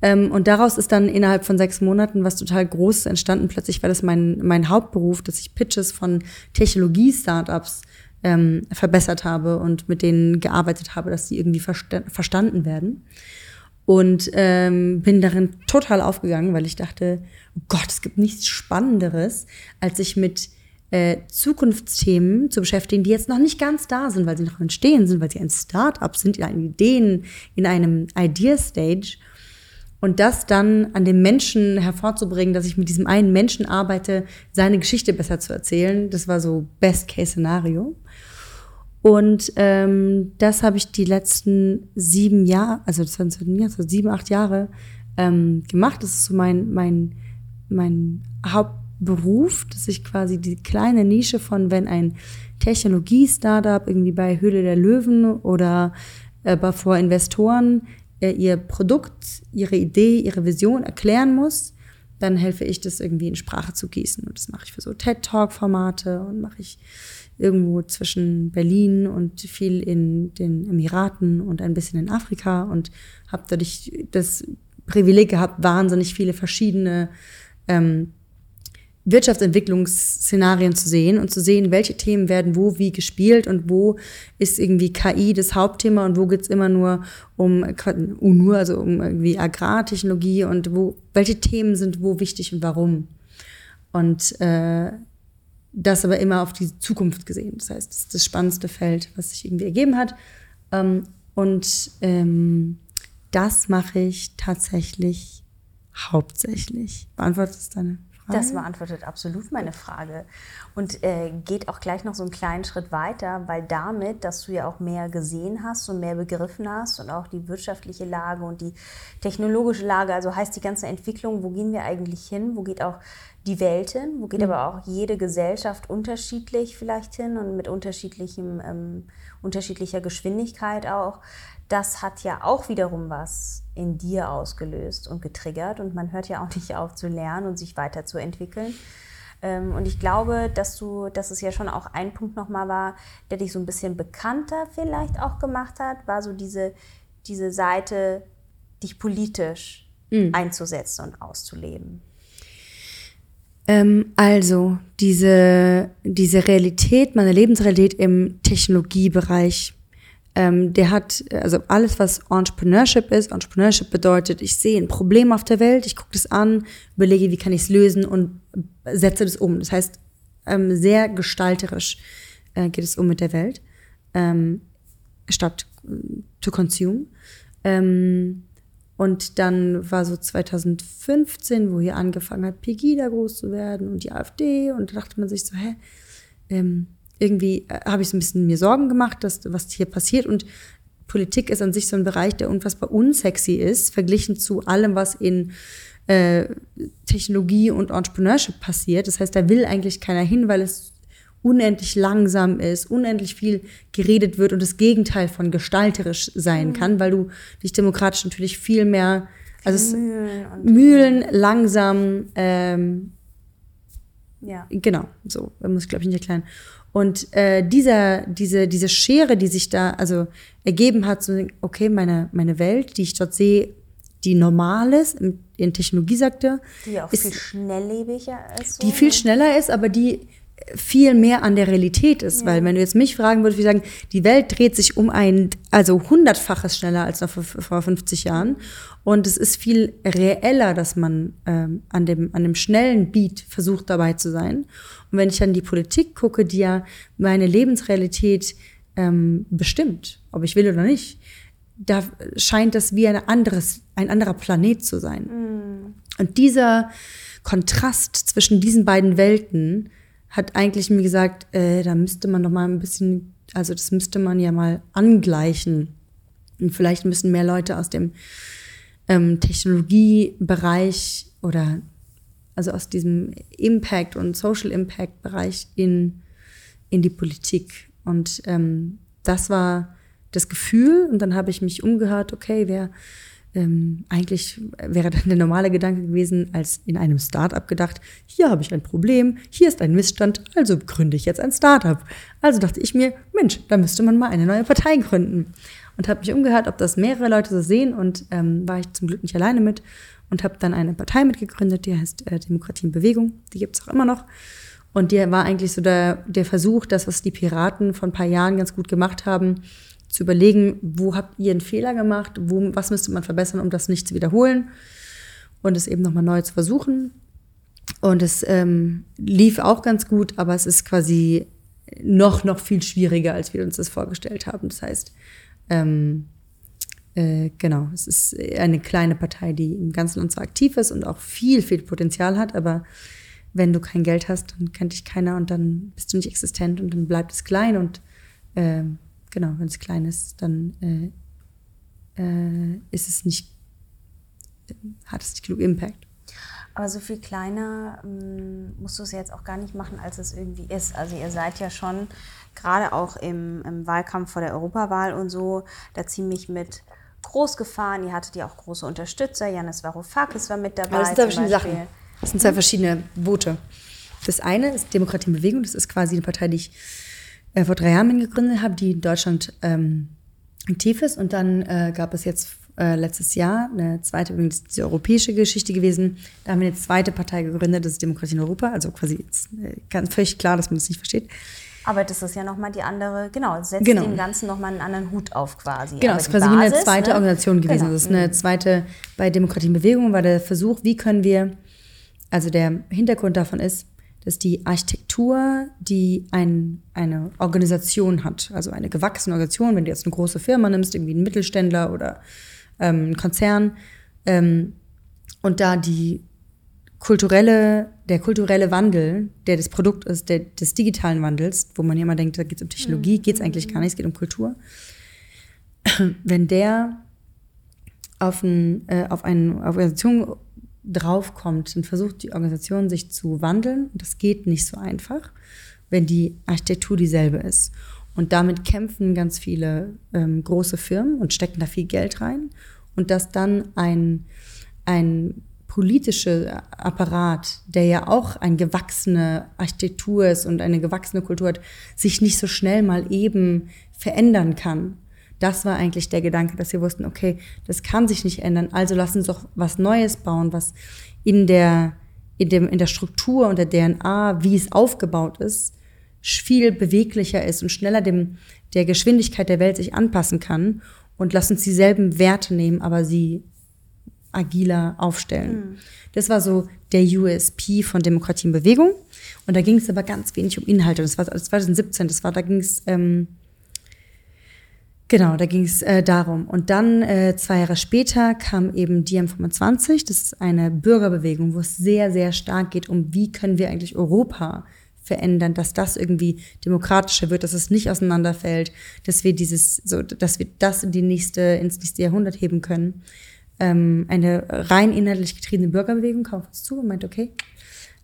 Ähm, und daraus ist dann innerhalb von sechs Monaten was total Großes entstanden. Plötzlich war das mein, mein Hauptberuf, dass ich Pitches von Technologie-Startups ähm, verbessert habe und mit denen gearbeitet habe, dass sie irgendwie versta verstanden werden. Und ähm, bin darin total aufgegangen, weil ich dachte, oh Gott, es gibt nichts Spannenderes, als sich mit äh, Zukunftsthemen zu beschäftigen, die jetzt noch nicht ganz da sind, weil sie noch entstehen sind, weil sie ein Start-up sind, in einem Ideen, in einem Idea-Stage. Und das dann an den Menschen hervorzubringen, dass ich mit diesem einen Menschen arbeite, seine Geschichte besser zu erzählen, das war so Best-Case-Szenario. Und ähm, das habe ich die letzten sieben Jahre, also das waren sieben, acht Jahre ähm, gemacht. Das ist so mein, mein, mein Hauptberuf, dass ich quasi die kleine Nische von, wenn ein Technologie-Startup irgendwie bei Höhle der Löwen oder äh, vor Investoren äh, ihr Produkt, ihre Idee, ihre Vision erklären muss, dann helfe ich das irgendwie in Sprache zu gießen. Und das mache ich für so TED-Talk-Formate und mache ich irgendwo zwischen Berlin und viel in den Emiraten und ein bisschen in Afrika und habe dadurch das Privileg gehabt, wahnsinnig viele verschiedene ähm, Wirtschaftsentwicklungsszenarien zu sehen und zu sehen, welche Themen werden wo wie gespielt und wo ist irgendwie KI das Hauptthema und wo geht's immer nur um nur, also um irgendwie Agrartechnologie und wo, welche Themen sind wo wichtig und warum. Und äh, das aber immer auf die Zukunft gesehen. Das heißt, das ist das spannendste Feld, was sich irgendwie ergeben hat. Ähm, und ähm, das mache ich tatsächlich hauptsächlich. Beantwortet es deine? Das beantwortet absolut meine Frage. Und äh, geht auch gleich noch so einen kleinen Schritt weiter, weil damit, dass du ja auch mehr gesehen hast und mehr begriffen hast und auch die wirtschaftliche Lage und die technologische Lage, also heißt die ganze Entwicklung, wo gehen wir eigentlich hin, wo geht auch die Welt hin, wo geht mhm. aber auch jede Gesellschaft unterschiedlich vielleicht hin und mit unterschiedlichem, ähm, unterschiedlicher Geschwindigkeit auch? Das hat ja auch wiederum was in dir ausgelöst und getriggert und man hört ja auch nicht auf zu lernen und sich weiterzuentwickeln. Ähm, und ich glaube, dass du, dass es ja schon auch ein Punkt nochmal war, der dich so ein bisschen bekannter vielleicht auch gemacht hat, war so diese, diese Seite, dich politisch mhm. einzusetzen und auszuleben. Ähm, also, diese, diese Realität, meine Lebensrealität im Technologiebereich ähm, der hat, also alles, was Entrepreneurship ist, Entrepreneurship bedeutet, ich sehe ein Problem auf der Welt, ich gucke das an, überlege, wie kann ich es lösen und setze das um. Das heißt, ähm, sehr gestalterisch äh, geht es um mit der Welt, ähm, statt äh, to consume. Ähm, und dann war so 2015, wo hier angefangen hat, Pegida groß zu werden und die AfD. Und da dachte man sich so, hä, ähm, irgendwie äh, habe ich so ein bisschen mir Sorgen gemacht, dass was hier passiert und Politik ist an sich so ein Bereich, der unfassbar unsexy ist, verglichen zu allem, was in äh, Technologie und Entrepreneurship passiert. Das heißt, da will eigentlich keiner hin, weil es unendlich langsam ist, unendlich viel geredet wird und das Gegenteil von gestalterisch sein mhm. kann, weil du dich demokratisch natürlich viel mehr, also Mühlen, Mühlen langsam, ähm, ja. genau, so muss ich glaube ich nicht erklären. Und äh, dieser, diese, diese Schere, die sich da also ergeben hat, so, okay, meine, meine Welt, die ich dort sehe, die normal ist, in, in Technologiesektor. Die auch ist, viel schnelllebiger ist. So. Die viel schneller ist, aber die viel mehr an der Realität ist. Ja. Weil wenn du jetzt mich fragen würdest, würde ich sagen, die Welt dreht sich um ein, also hundertfaches schneller als noch vor, vor 50 Jahren. Und es ist viel reeller, dass man ähm, an, dem, an dem schnellen Beat versucht dabei zu sein. Und wenn ich dann die Politik gucke, die ja meine Lebensrealität ähm, bestimmt, ob ich will oder nicht, da scheint das wie ein anderes, ein anderer Planet zu sein. Mhm. Und dieser Kontrast zwischen diesen beiden Welten hat eigentlich mir gesagt, äh, da müsste man doch mal ein bisschen, also das müsste man ja mal angleichen. Und vielleicht müssen mehr Leute aus dem ähm, Technologiebereich oder also aus diesem Impact und Social Impact Bereich in, in die Politik. Und ähm, das war das Gefühl. Und dann habe ich mich umgehört, okay, wer ähm, eigentlich wäre dann der normale Gedanke gewesen, als in einem Startup gedacht, hier habe ich ein Problem, hier ist ein Missstand, also gründe ich jetzt ein Startup. Also dachte ich mir, Mensch, da müsste man mal eine neue Partei gründen. Und habe mich umgehört, ob das mehrere Leute so sehen und ähm, war ich zum Glück nicht alleine mit und habe dann eine Partei mitgegründet, die heißt äh, Demokratie in Bewegung, die gibt es auch immer noch. Und die war eigentlich so der, der Versuch, das, was die Piraten vor ein paar Jahren ganz gut gemacht haben, zu überlegen, wo habt ihr einen Fehler gemacht, wo, was müsste man verbessern, um das nicht zu wiederholen und es eben nochmal neu zu versuchen. Und es ähm, lief auch ganz gut, aber es ist quasi noch, noch viel schwieriger, als wir uns das vorgestellt haben. Das heißt, ähm, äh, genau, es ist eine kleine Partei, die im ganzen Land so aktiv ist und auch viel, viel Potenzial hat, aber wenn du kein Geld hast, dann kennt dich keiner und dann bist du nicht existent und dann bleibt es klein und äh, genau, wenn es klein ist, dann äh, äh, ist es nicht, hat es nicht genug Impact. Aber so viel kleiner ähm, musst du es jetzt auch gar nicht machen, als es irgendwie ist. Also ihr seid ja schon gerade auch im, im Wahlkampf vor der Europawahl und so da ziemlich mit groß gefahren. Ihr hattet ja auch große Unterstützer. Janis Varoufakis war mit dabei. Aber das sind zwei verschiedene Sachen. Das sind zwei verschiedene Boote. Das eine ist Demokratie in Bewegung. Das ist quasi eine Partei, die ich äh, vor drei Jahren gegründet habe, die in Deutschland ähm, aktiv ist. Und dann äh, gab es jetzt äh, letztes Jahr eine zweite, übrigens die europäische Geschichte gewesen. Da haben wir eine zweite Partei gegründet, das ist Demokratie in Europa. Also quasi ist, äh, ganz völlig klar, dass man das nicht versteht. Aber das ist ja nochmal die andere, genau, setzt genau. dem Ganzen nochmal einen anderen Hut auf quasi. Genau, es ist quasi Basis, wie eine zweite ne? Organisation gewesen. Genau. Das ist eine mhm. zweite, bei Demokratie in Bewegung war der Versuch, wie können wir, also der Hintergrund davon ist, dass die Architektur, die ein, eine Organisation hat, also eine gewachsene Organisation, wenn du jetzt eine große Firma nimmst, irgendwie einen Mittelständler oder ähm, einen Konzern, ähm, und da die kulturelle, der kulturelle Wandel, der das Produkt ist, der, des digitalen Wandels, wo man ja immer denkt, da geht es um Technologie, mhm. geht es eigentlich gar nicht, es geht um Kultur. [CLEARS THROAT] Wenn der auf, ein, äh, auf eine Organisation draufkommt, dann versucht die Organisation sich zu wandeln. Und das geht nicht so einfach, wenn die Architektur dieselbe ist. Und damit kämpfen ganz viele ähm, große Firmen und stecken da viel Geld rein. Und dass dann ein, ein politische Apparat, der ja auch eine gewachsene Architektur ist und eine gewachsene Kultur hat, sich nicht so schnell mal eben verändern kann. Das war eigentlich der Gedanke, dass wir wussten, okay, das kann sich nicht ändern, also lassen uns doch was Neues bauen, was in der, in dem, in der Struktur und der DNA, wie es aufgebaut ist, viel beweglicher ist und schneller dem, der Geschwindigkeit der Welt sich anpassen kann und lass uns dieselben Werte nehmen, aber sie agiler aufstellen. Mhm. Das war so der USP von Demokratie in Bewegung. Und da ging es aber ganz wenig um Inhalte. Das war 2017, das war, da ging es, ähm, genau, da ging es äh, darum. Und dann äh, zwei Jahre später kam eben DiEM25, das ist eine Bürgerbewegung, wo es sehr, sehr stark geht um, wie können wir eigentlich Europa verändern, dass das irgendwie demokratischer wird, dass es nicht auseinanderfällt, dass wir dieses, so, dass wir das in die nächste, ins nächste Jahrhundert heben können ähm, eine rein inhaltlich getriebene Bürgerbewegung kam auf uns zu und meinte, okay,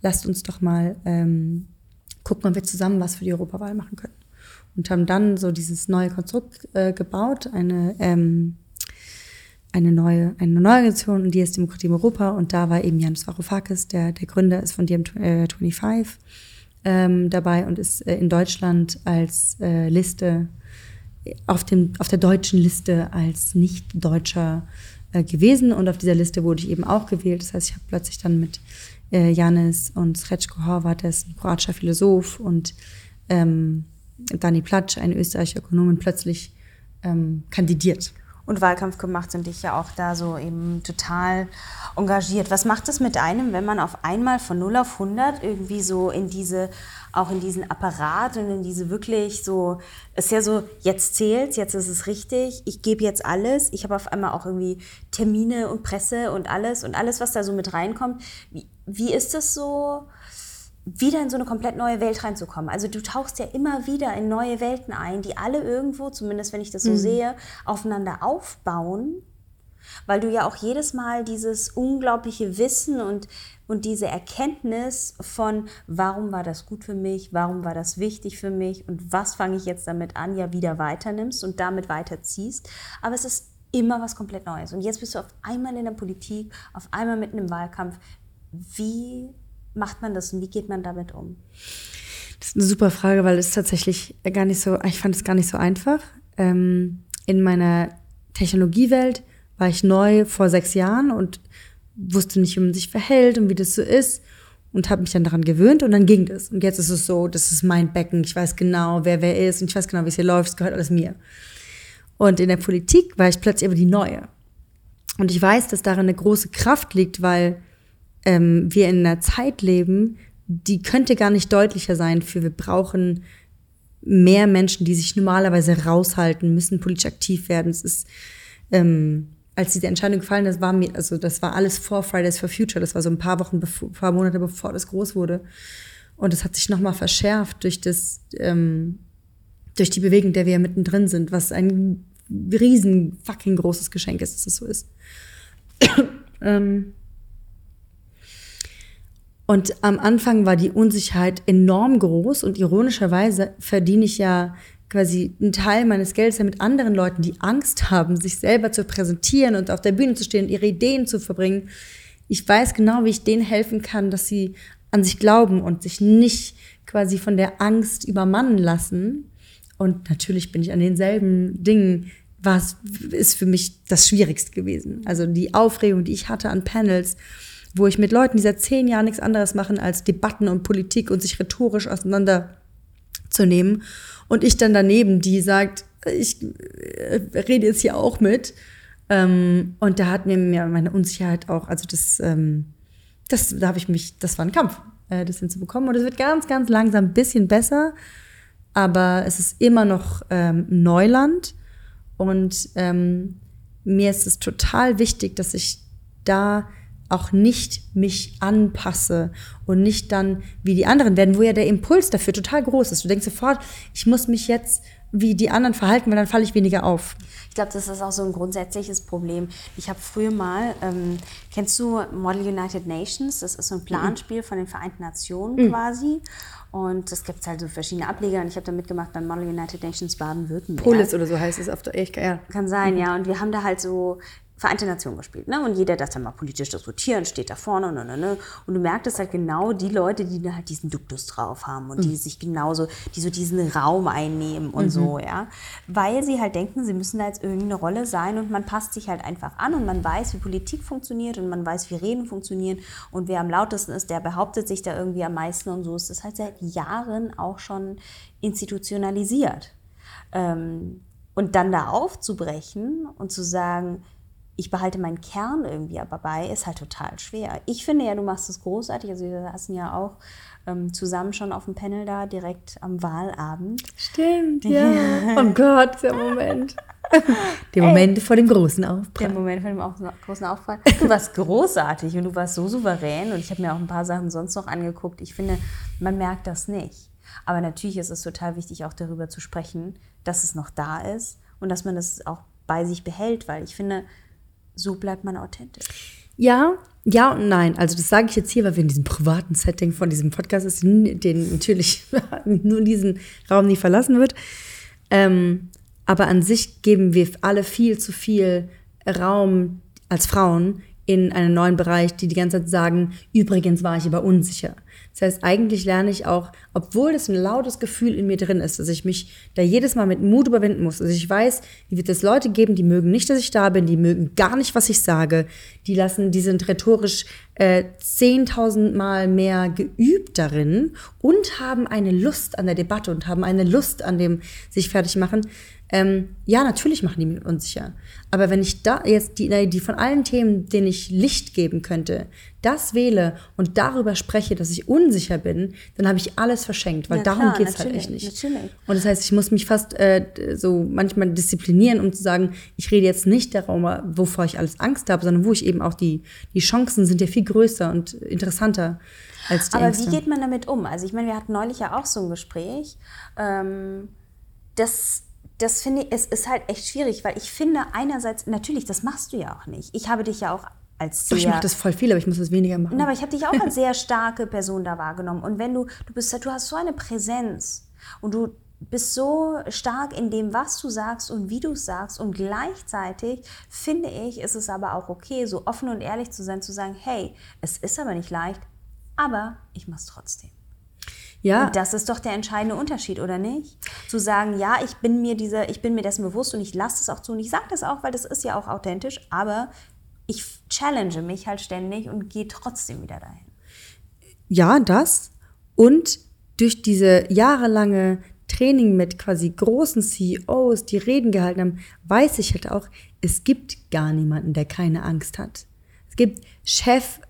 lasst uns doch mal ähm, gucken, ob wir zusammen was für die Europawahl machen können. Und haben dann so dieses neue Konstrukt äh, gebaut, eine, ähm, eine neue, eine neue Organisation, die ist Demokratie in Europa. Und da war eben Janis Varoufakis, der, der Gründer ist von DM25 ähm, dabei und ist äh, in Deutschland als äh, Liste, auf, dem, auf der deutschen Liste als nicht-deutscher äh, gewesen und auf dieser Liste wurde ich eben auch gewählt. Das heißt, ich habe plötzlich dann mit äh, Janis und Srećko Horvat, der ist ein kroatischer Philosoph, und ähm, Dani Platsch, eine österreichische Ökonomin, plötzlich ähm, kandidiert. Und Wahlkampf gemacht und dich ja auch da so eben total engagiert. Was macht es mit einem, wenn man auf einmal von 0 auf 100 irgendwie so in diese auch in diesen Apparat und in diese wirklich so, ist ja so, jetzt zählt, jetzt ist es richtig, ich gebe jetzt alles. Ich habe auf einmal auch irgendwie Termine und Presse und alles und alles, was da so mit reinkommt. Wie, wie ist das so, wieder in so eine komplett neue Welt reinzukommen? Also du tauchst ja immer wieder in neue Welten ein, die alle irgendwo, zumindest wenn ich das so mhm. sehe, aufeinander aufbauen weil du ja auch jedes Mal dieses unglaubliche Wissen und, und diese Erkenntnis von, warum war das gut für mich, warum war das wichtig für mich und was fange ich jetzt damit an, ja wieder weiternimmst und damit weiterziehst. Aber es ist immer was komplett Neues. Und jetzt bist du auf einmal in der Politik, auf einmal mitten im Wahlkampf. Wie macht man das und wie geht man damit um? Das ist eine super Frage, weil es tatsächlich gar nicht so, ich fand es gar nicht so einfach. Ähm, in meiner Technologiewelt war ich neu vor sechs Jahren und wusste nicht, wie man sich verhält und wie das so ist und habe mich dann daran gewöhnt und dann ging das. Und jetzt ist es so, das ist mein Becken, ich weiß genau, wer wer ist und ich weiß genau, wie es hier läuft, es gehört alles mir. Und in der Politik war ich plötzlich aber die Neue. Und ich weiß, dass darin eine große Kraft liegt, weil ähm, wir in einer Zeit leben, die könnte gar nicht deutlicher sein für wir brauchen mehr Menschen, die sich normalerweise raushalten, müssen politisch aktiv werden. Es ist ähm, als diese Entscheidung gefallen ist, war mir, also das war alles vor Fridays for Future, das war so ein paar Wochen, bevor, paar Monate bevor das groß wurde. Und es hat sich nochmal verschärft durch das, ähm, durch die Bewegung, der wir ja mittendrin sind, was ein riesen fucking großes Geschenk ist, dass es so ist. [COUGHS] ähm, und am Anfang war die Unsicherheit enorm groß und ironischerweise verdiene ich ja quasi einen Teil meines Geldes mit anderen Leuten, die Angst haben, sich selber zu präsentieren und auf der Bühne zu stehen und ihre Ideen zu verbringen. Ich weiß genau, wie ich denen helfen kann, dass sie an sich glauben und sich nicht quasi von der Angst übermannen lassen. Und natürlich bin ich an denselben Dingen was ist für mich das Schwierigste gewesen. Also die Aufregung, die ich hatte an Panels, wo ich mit Leuten, die seit zehn Jahren nichts anderes machen als Debatten und Politik und sich rhetorisch auseinanderzunehmen. Und ich dann daneben, die sagt, ich äh, rede jetzt hier auch mit. Ähm, und da hat mir meine Unsicherheit auch, also das, ähm, das, da habe ich mich, das war ein Kampf, äh, das hinzubekommen. Und es wird ganz, ganz langsam ein bisschen besser, aber es ist immer noch ähm, Neuland. Und ähm, mir ist es total wichtig, dass ich da auch nicht mich anpasse und nicht dann wie die anderen werden, wo ja der Impuls dafür total groß ist. Du denkst sofort, ich muss mich jetzt wie die anderen verhalten, weil dann falle ich weniger auf. Ich glaube, das ist auch so ein grundsätzliches Problem. Ich habe früher mal, ähm, kennst du Model United Nations? Das ist so ein Planspiel von den Vereinten Nationen mhm. quasi. Und es gibt halt so verschiedene Ableger und ich habe da mitgemacht beim Model United Nations Baden-Württemberg. Polis oder so heißt es auf der echt, ja. Kann sein, mhm. ja. Und wir haben da halt so Vereinte Nationen gespielt. Ne? Und jeder darf dann mal politisch diskutieren, steht da vorne. Ne, ne, ne. Und du merkst halt genau die Leute, die da halt diesen Duktus drauf haben und mhm. die sich genauso, die so diesen Raum einnehmen und mhm. so, ja. Weil sie halt denken, sie müssen da jetzt irgendeine Rolle sein und man passt sich halt einfach an und man weiß, wie Politik funktioniert und man weiß, wie Reden funktionieren und wer am lautesten ist, der behauptet sich da irgendwie am meisten und so ist das halt seit Jahren auch schon institutionalisiert. Ähm, und dann da aufzubrechen und zu sagen, ich behalte meinen Kern irgendwie aber bei, ist halt total schwer. Ich finde ja, du machst es großartig. Also wir saßen ja auch ähm, zusammen schon auf dem Panel da, direkt am Wahlabend. Stimmt, [LAUGHS] ja. oh Gott, der Moment. [LAUGHS] Der Moment Ey, vor dem großen Aufprall. Der Moment vor dem großen Aufprall. Du warst großartig und du warst so souverän und ich habe mir auch ein paar Sachen sonst noch angeguckt. Ich finde, man merkt das nicht. Aber natürlich ist es total wichtig, auch darüber zu sprechen, dass es noch da ist und dass man das auch bei sich behält, weil ich finde, so bleibt man authentisch. Ja, ja und nein. Also das sage ich jetzt hier, weil wir in diesem privaten Setting von diesem Podcast ist, den natürlich [LAUGHS] nur diesen Raum nie verlassen wird. Ähm, aber an sich geben wir alle viel zu viel Raum als Frauen in einen neuen Bereich, die die ganze Zeit sagen, übrigens war ich aber unsicher. Das heißt, eigentlich lerne ich auch, obwohl das ein lautes Gefühl in mir drin ist, dass ich mich da jedes Mal mit Mut überwinden muss. Also ich weiß, wie wird es Leute geben, die mögen nicht, dass ich da bin, die mögen gar nicht, was ich sage. Die lassen, die sind rhetorisch äh, 10.000 Mal mehr geübt darin und haben eine Lust an der Debatte und haben eine Lust an dem sich fertig machen. Ähm, ja, natürlich machen die mich unsicher. Aber wenn ich da jetzt die, die von allen Themen, denen ich Licht geben könnte, das wähle und darüber spreche, dass ich unsicher bin, dann habe ich alles verschenkt, weil ja, darum geht es halt echt nicht. Natürlich. Und das heißt, ich muss mich fast äh, so manchmal disziplinieren, um zu sagen, ich rede jetzt nicht darüber, wovor ich alles Angst habe, sondern wo ich eben auch die, die Chancen sind ja viel größer und interessanter. Als die Aber Ängste. wie geht man damit um? Also ich meine, wir hatten neulich ja auch so ein Gespräch, ähm, das das finde ich, es ist halt echt schwierig, weil ich finde einerseits, natürlich, das machst du ja auch nicht. Ich habe dich ja auch als sehr... Doch, ich mache das voll viel, aber ich muss das weniger machen. Na, aber ich habe dich auch als sehr starke Person da wahrgenommen. Und wenn du, du bist, du hast so eine Präsenz und du bist so stark in dem, was du sagst und wie du es sagst. Und gleichzeitig finde ich, ist es aber auch okay, so offen und ehrlich zu sein, zu sagen, hey, es ist aber nicht leicht, aber ich mache es trotzdem. Ja. Und das ist doch der entscheidende Unterschied, oder nicht? Zu sagen, ja, ich bin mir dieser, ich bin mir dessen bewusst und ich lasse es auch zu und ich sage das auch, weil das ist ja auch authentisch, aber ich challenge mich halt ständig und gehe trotzdem wieder dahin. Ja, das. Und durch diese jahrelange Training mit quasi großen CEOs, die Reden gehalten haben, weiß ich halt auch, es gibt gar niemanden, der keine Angst hat. Es gibt Chef,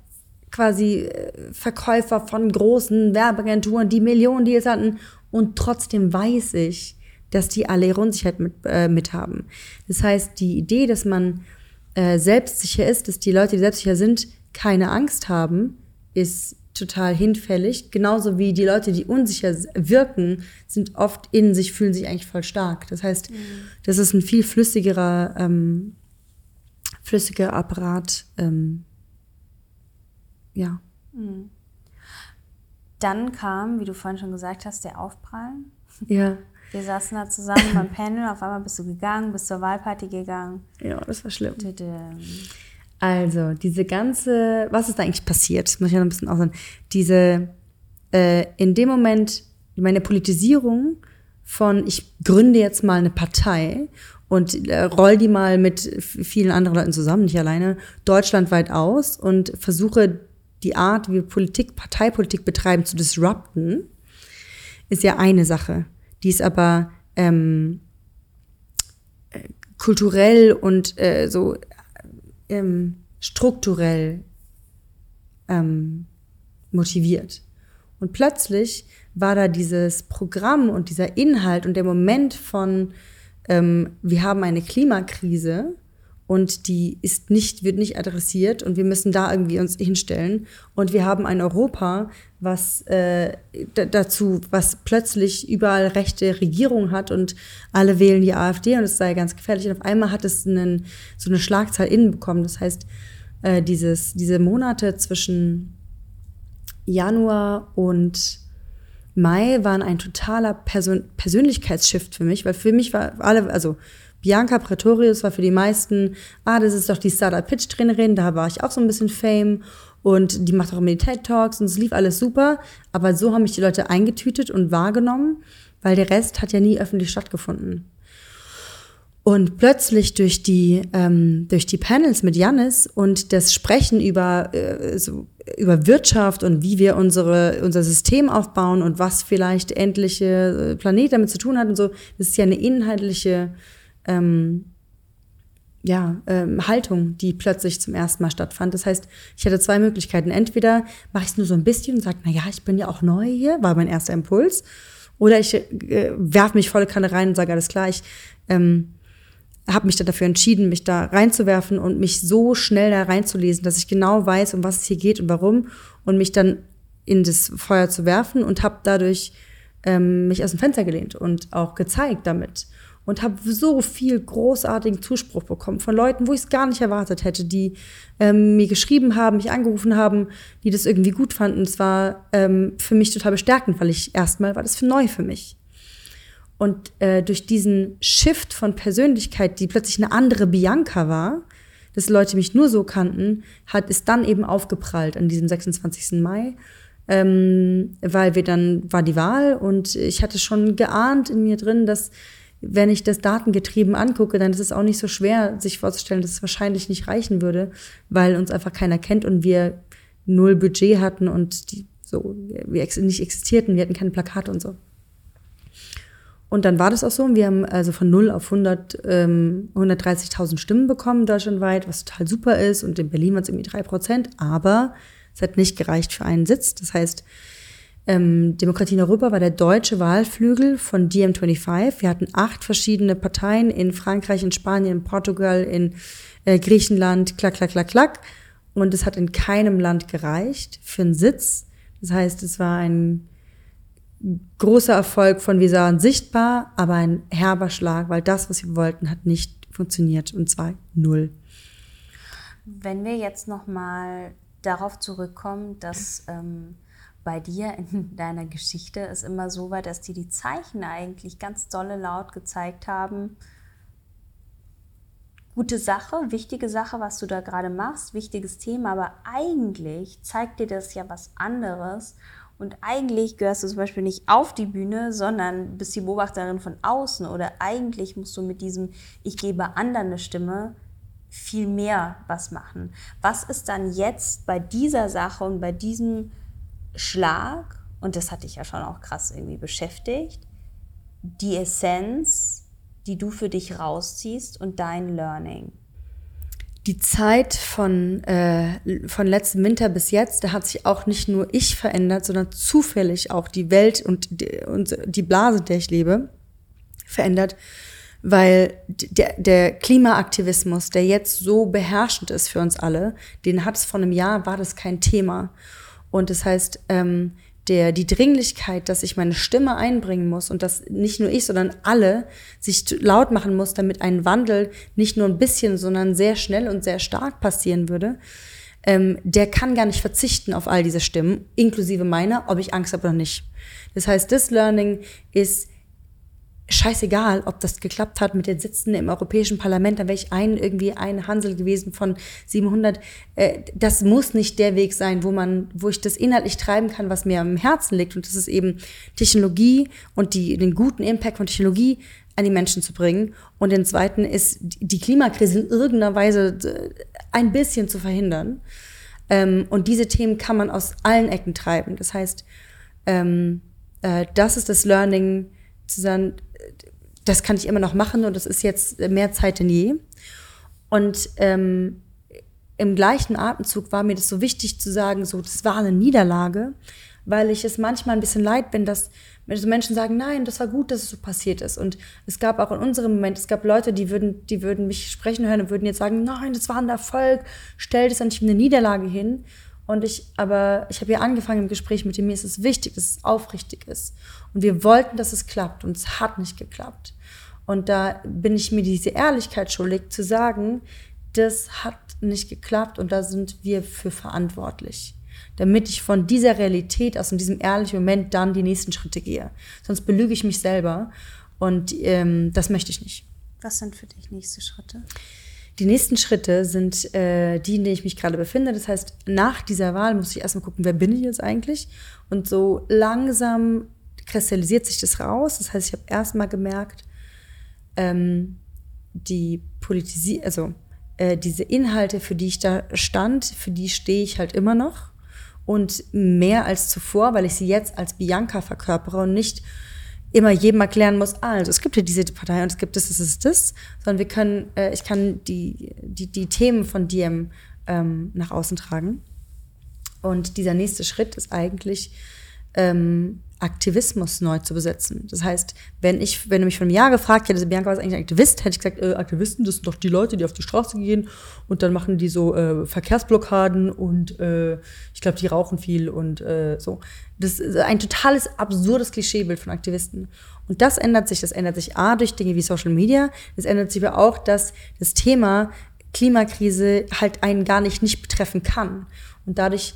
quasi äh, Verkäufer von großen Werbeagenturen, die Millionen Deals hatten. Und trotzdem weiß ich, dass die alle ihre Unsicherheit mit, äh, mit haben. Das heißt, die Idee, dass man äh, selbstsicher ist, dass die Leute, die selbstsicher sind, keine Angst haben, ist total hinfällig. Genauso wie die Leute, die unsicher wirken, sind oft in sich, fühlen sich eigentlich voll stark. Das heißt, mhm. das ist ein viel flüssigerer, ähm, flüssiger Apparat. Ähm, ja. Mhm. Dann kam, wie du vorhin schon gesagt hast, der Aufprall. Ja. [LAUGHS] Wir saßen da zusammen beim Panel, auf einmal bist du gegangen, bist zur Wahlparty gegangen. Ja, das war schlimm. Also, diese ganze, was ist da eigentlich passiert? Das muss ich ja noch ein bisschen aussagen. Diese, äh, in dem Moment, meine Politisierung von, ich gründe jetzt mal eine Partei und äh, roll die mal mit vielen anderen Leuten zusammen, nicht alleine, deutschlandweit aus und versuche die Art, wie wir Politik, Parteipolitik betreiben, zu disrupten, ist ja eine Sache die ist aber ähm, äh, kulturell und äh, so ähm, strukturell ähm, motiviert. Und plötzlich war da dieses Programm und dieser Inhalt und der Moment von, ähm, wir haben eine Klimakrise und die ist nicht, wird nicht adressiert und wir müssen da irgendwie uns hinstellen. Und wir haben ein Europa, was äh, dazu, was plötzlich überall rechte Regierung hat und alle wählen die AfD und es sei ganz gefährlich. Und auf einmal hat es einen, so eine Schlagzahl innen bekommen. Das heißt, äh, dieses, diese Monate zwischen Januar und Mai waren ein totaler Persön Persönlichkeitsshift für mich, weil für mich war alle, also Bianca Pretorius war für die meisten, ah, das ist doch die Startup-Pitch-Trainerin, da war ich auch so ein bisschen Fame und die macht auch immer die TED-Talks und es lief alles super, aber so haben mich die Leute eingetütet und wahrgenommen, weil der Rest hat ja nie öffentlich stattgefunden. Und plötzlich durch die, ähm, durch die Panels mit Janis und das Sprechen über, äh, so, über Wirtschaft und wie wir unsere, unser System aufbauen und was vielleicht endliche äh, Planet damit zu tun hat und so, das ist ja eine inhaltliche ähm, ja, ähm, Haltung, die plötzlich zum ersten Mal stattfand. Das heißt, ich hatte zwei Möglichkeiten. Entweder mache ich es nur so ein bisschen und sage, na ja, ich bin ja auch neu hier, war mein erster Impuls. Oder ich äh, werfe mich volle Kanne rein und sage, alles klar, ich ähm, habe mich da dafür entschieden, mich da reinzuwerfen und mich so schnell da reinzulesen, dass ich genau weiß, um was es hier geht und warum und mich dann in das Feuer zu werfen und habe dadurch ähm, mich aus dem Fenster gelehnt und auch gezeigt damit und habe so viel großartigen Zuspruch bekommen von Leuten, wo ich es gar nicht erwartet hätte, die ähm, mir geschrieben haben, mich angerufen haben, die das irgendwie gut fanden. Es war ähm, für mich total bestärkend, weil ich erstmal war das für neu für mich. Und äh, durch diesen Shift von Persönlichkeit, die plötzlich eine andere Bianca war, dass Leute mich nur so kannten, hat es dann eben aufgeprallt an diesem 26. Mai. Ähm, weil wir dann war die Wahl und ich hatte schon geahnt in mir drin, dass wenn ich das datengetrieben angucke, dann ist es auch nicht so schwer, sich vorzustellen, dass es wahrscheinlich nicht reichen würde, weil uns einfach keiner kennt und wir null Budget hatten und die so wir nicht existierten, wir hatten keine Plakate und so. Und dann war das auch so. Wir haben also von 0 auf 100, ähm, 130.000 Stimmen bekommen deutschlandweit, was total super ist. Und in Berlin waren es irgendwie drei Prozent. Aber es hat nicht gereicht für einen Sitz. Das heißt, ähm, Demokratie in Europa war der deutsche Wahlflügel von DiEM25. Wir hatten acht verschiedene Parteien in Frankreich, in Spanien, in Portugal, in äh, Griechenland, klack, klack, klack, klack. Und es hat in keinem Land gereicht für einen Sitz. Das heißt, es war ein großer Erfolg von wir sahen sichtbar, aber ein herber Schlag, weil das, was wir wollten, hat nicht funktioniert und zwar null. Wenn wir jetzt noch mal darauf zurückkommen, dass ähm, bei dir in [LAUGHS] deiner Geschichte es immer so war, dass dir die Zeichen eigentlich ganz dolle laut gezeigt haben, gute Sache, wichtige Sache, was du da gerade machst, wichtiges Thema, aber eigentlich zeigt dir das ja was anderes. Und eigentlich gehörst du zum Beispiel nicht auf die Bühne, sondern bist die Beobachterin von außen. Oder eigentlich musst du mit diesem Ich gebe anderen eine Stimme viel mehr was machen. Was ist dann jetzt bei dieser Sache und bei diesem Schlag, und das hat dich ja schon auch krass irgendwie beschäftigt, die Essenz, die du für dich rausziehst und dein Learning? Die Zeit von, äh, von letztem Winter bis jetzt, da hat sich auch nicht nur ich verändert, sondern zufällig auch die Welt und die, und die Blase, in der ich lebe, verändert, weil der, der Klimaaktivismus, der jetzt so beherrschend ist für uns alle, den hat es vor einem Jahr, war das kein Thema. Und das heißt, ähm, der, die Dringlichkeit, dass ich meine Stimme einbringen muss und dass nicht nur ich, sondern alle sich laut machen muss, damit ein Wandel nicht nur ein bisschen, sondern sehr schnell und sehr stark passieren würde, ähm, der kann gar nicht verzichten auf all diese Stimmen, inklusive meiner, ob ich Angst habe oder nicht. Das heißt, das Learning ist, scheißegal, ob das geklappt hat mit den Sitzen im Europäischen Parlament, da wäre ich ein, irgendwie ein Hansel gewesen von 700. Äh, das muss nicht der Weg sein, wo man, wo ich das inhaltlich treiben kann, was mir am Herzen liegt. Und das ist eben Technologie und die, den guten Impact von Technologie an die Menschen zu bringen. Und den zweiten ist, die Klimakrise in irgendeiner Weise äh, ein bisschen zu verhindern. Ähm, und diese Themen kann man aus allen Ecken treiben. Das heißt, ähm, äh, das ist das Learning, zu sagen, das kann ich immer noch machen und das ist jetzt mehr Zeit denn je. Und ähm, im gleichen Atemzug war mir das so wichtig zu sagen, so, das war eine Niederlage, weil ich es manchmal ein bisschen leid bin, dass Menschen sagen, nein, das war gut, dass es so passiert ist. Und es gab auch in unserem Moment, es gab Leute, die würden, die würden mich sprechen hören und würden jetzt sagen, nein, das war ein Erfolg, stell das nicht eine Niederlage hin. Und ich, aber ich habe ja angefangen im Gespräch mit dem, mir ist es wichtig, dass es aufrichtig ist. Und wir wollten, dass es klappt und es hat nicht geklappt. Und da bin ich mir diese Ehrlichkeit schuldig zu sagen, das hat nicht geklappt und da sind wir für verantwortlich. Damit ich von dieser Realität aus in diesem ehrlichen Moment dann die nächsten Schritte gehe. Sonst belüge ich mich selber und ähm, das möchte ich nicht. Was sind für dich nächste Schritte? Die nächsten Schritte sind äh, die, in denen ich mich gerade befinde. Das heißt, nach dieser Wahl muss ich erstmal gucken, wer bin ich jetzt eigentlich? Und so langsam kristallisiert sich das raus. Das heißt, ich habe erstmal gemerkt, ähm, die Politisierung, also äh, diese Inhalte, für die ich da stand, für die stehe ich halt immer noch. Und mehr als zuvor, weil ich sie jetzt als Bianca verkörpere und nicht immer jedem erklären muss, also es gibt ja diese Partei und es gibt das, das, das, das, sondern wir können, äh, ich kann die, die, die Themen von Diem ähm, nach außen tragen. Und dieser nächste Schritt ist eigentlich, ähm, Aktivismus neu zu besetzen. Das heißt, wenn ich, wenn du mich vor einem Jahr gefragt hättest, Bianca, was ist eigentlich ein Aktivist, hätte ich gesagt, äh, Aktivisten, das sind doch die Leute, die auf die Straße gehen und dann machen die so äh, Verkehrsblockaden und äh, ich glaube, die rauchen viel und äh, so. Das ist ein totales absurdes Klischeebild von Aktivisten. Und das ändert sich. Das ändert sich A durch Dinge wie Social Media. Es ändert sich aber auch, dass das Thema Klimakrise halt einen gar nicht nicht betreffen kann. Und dadurch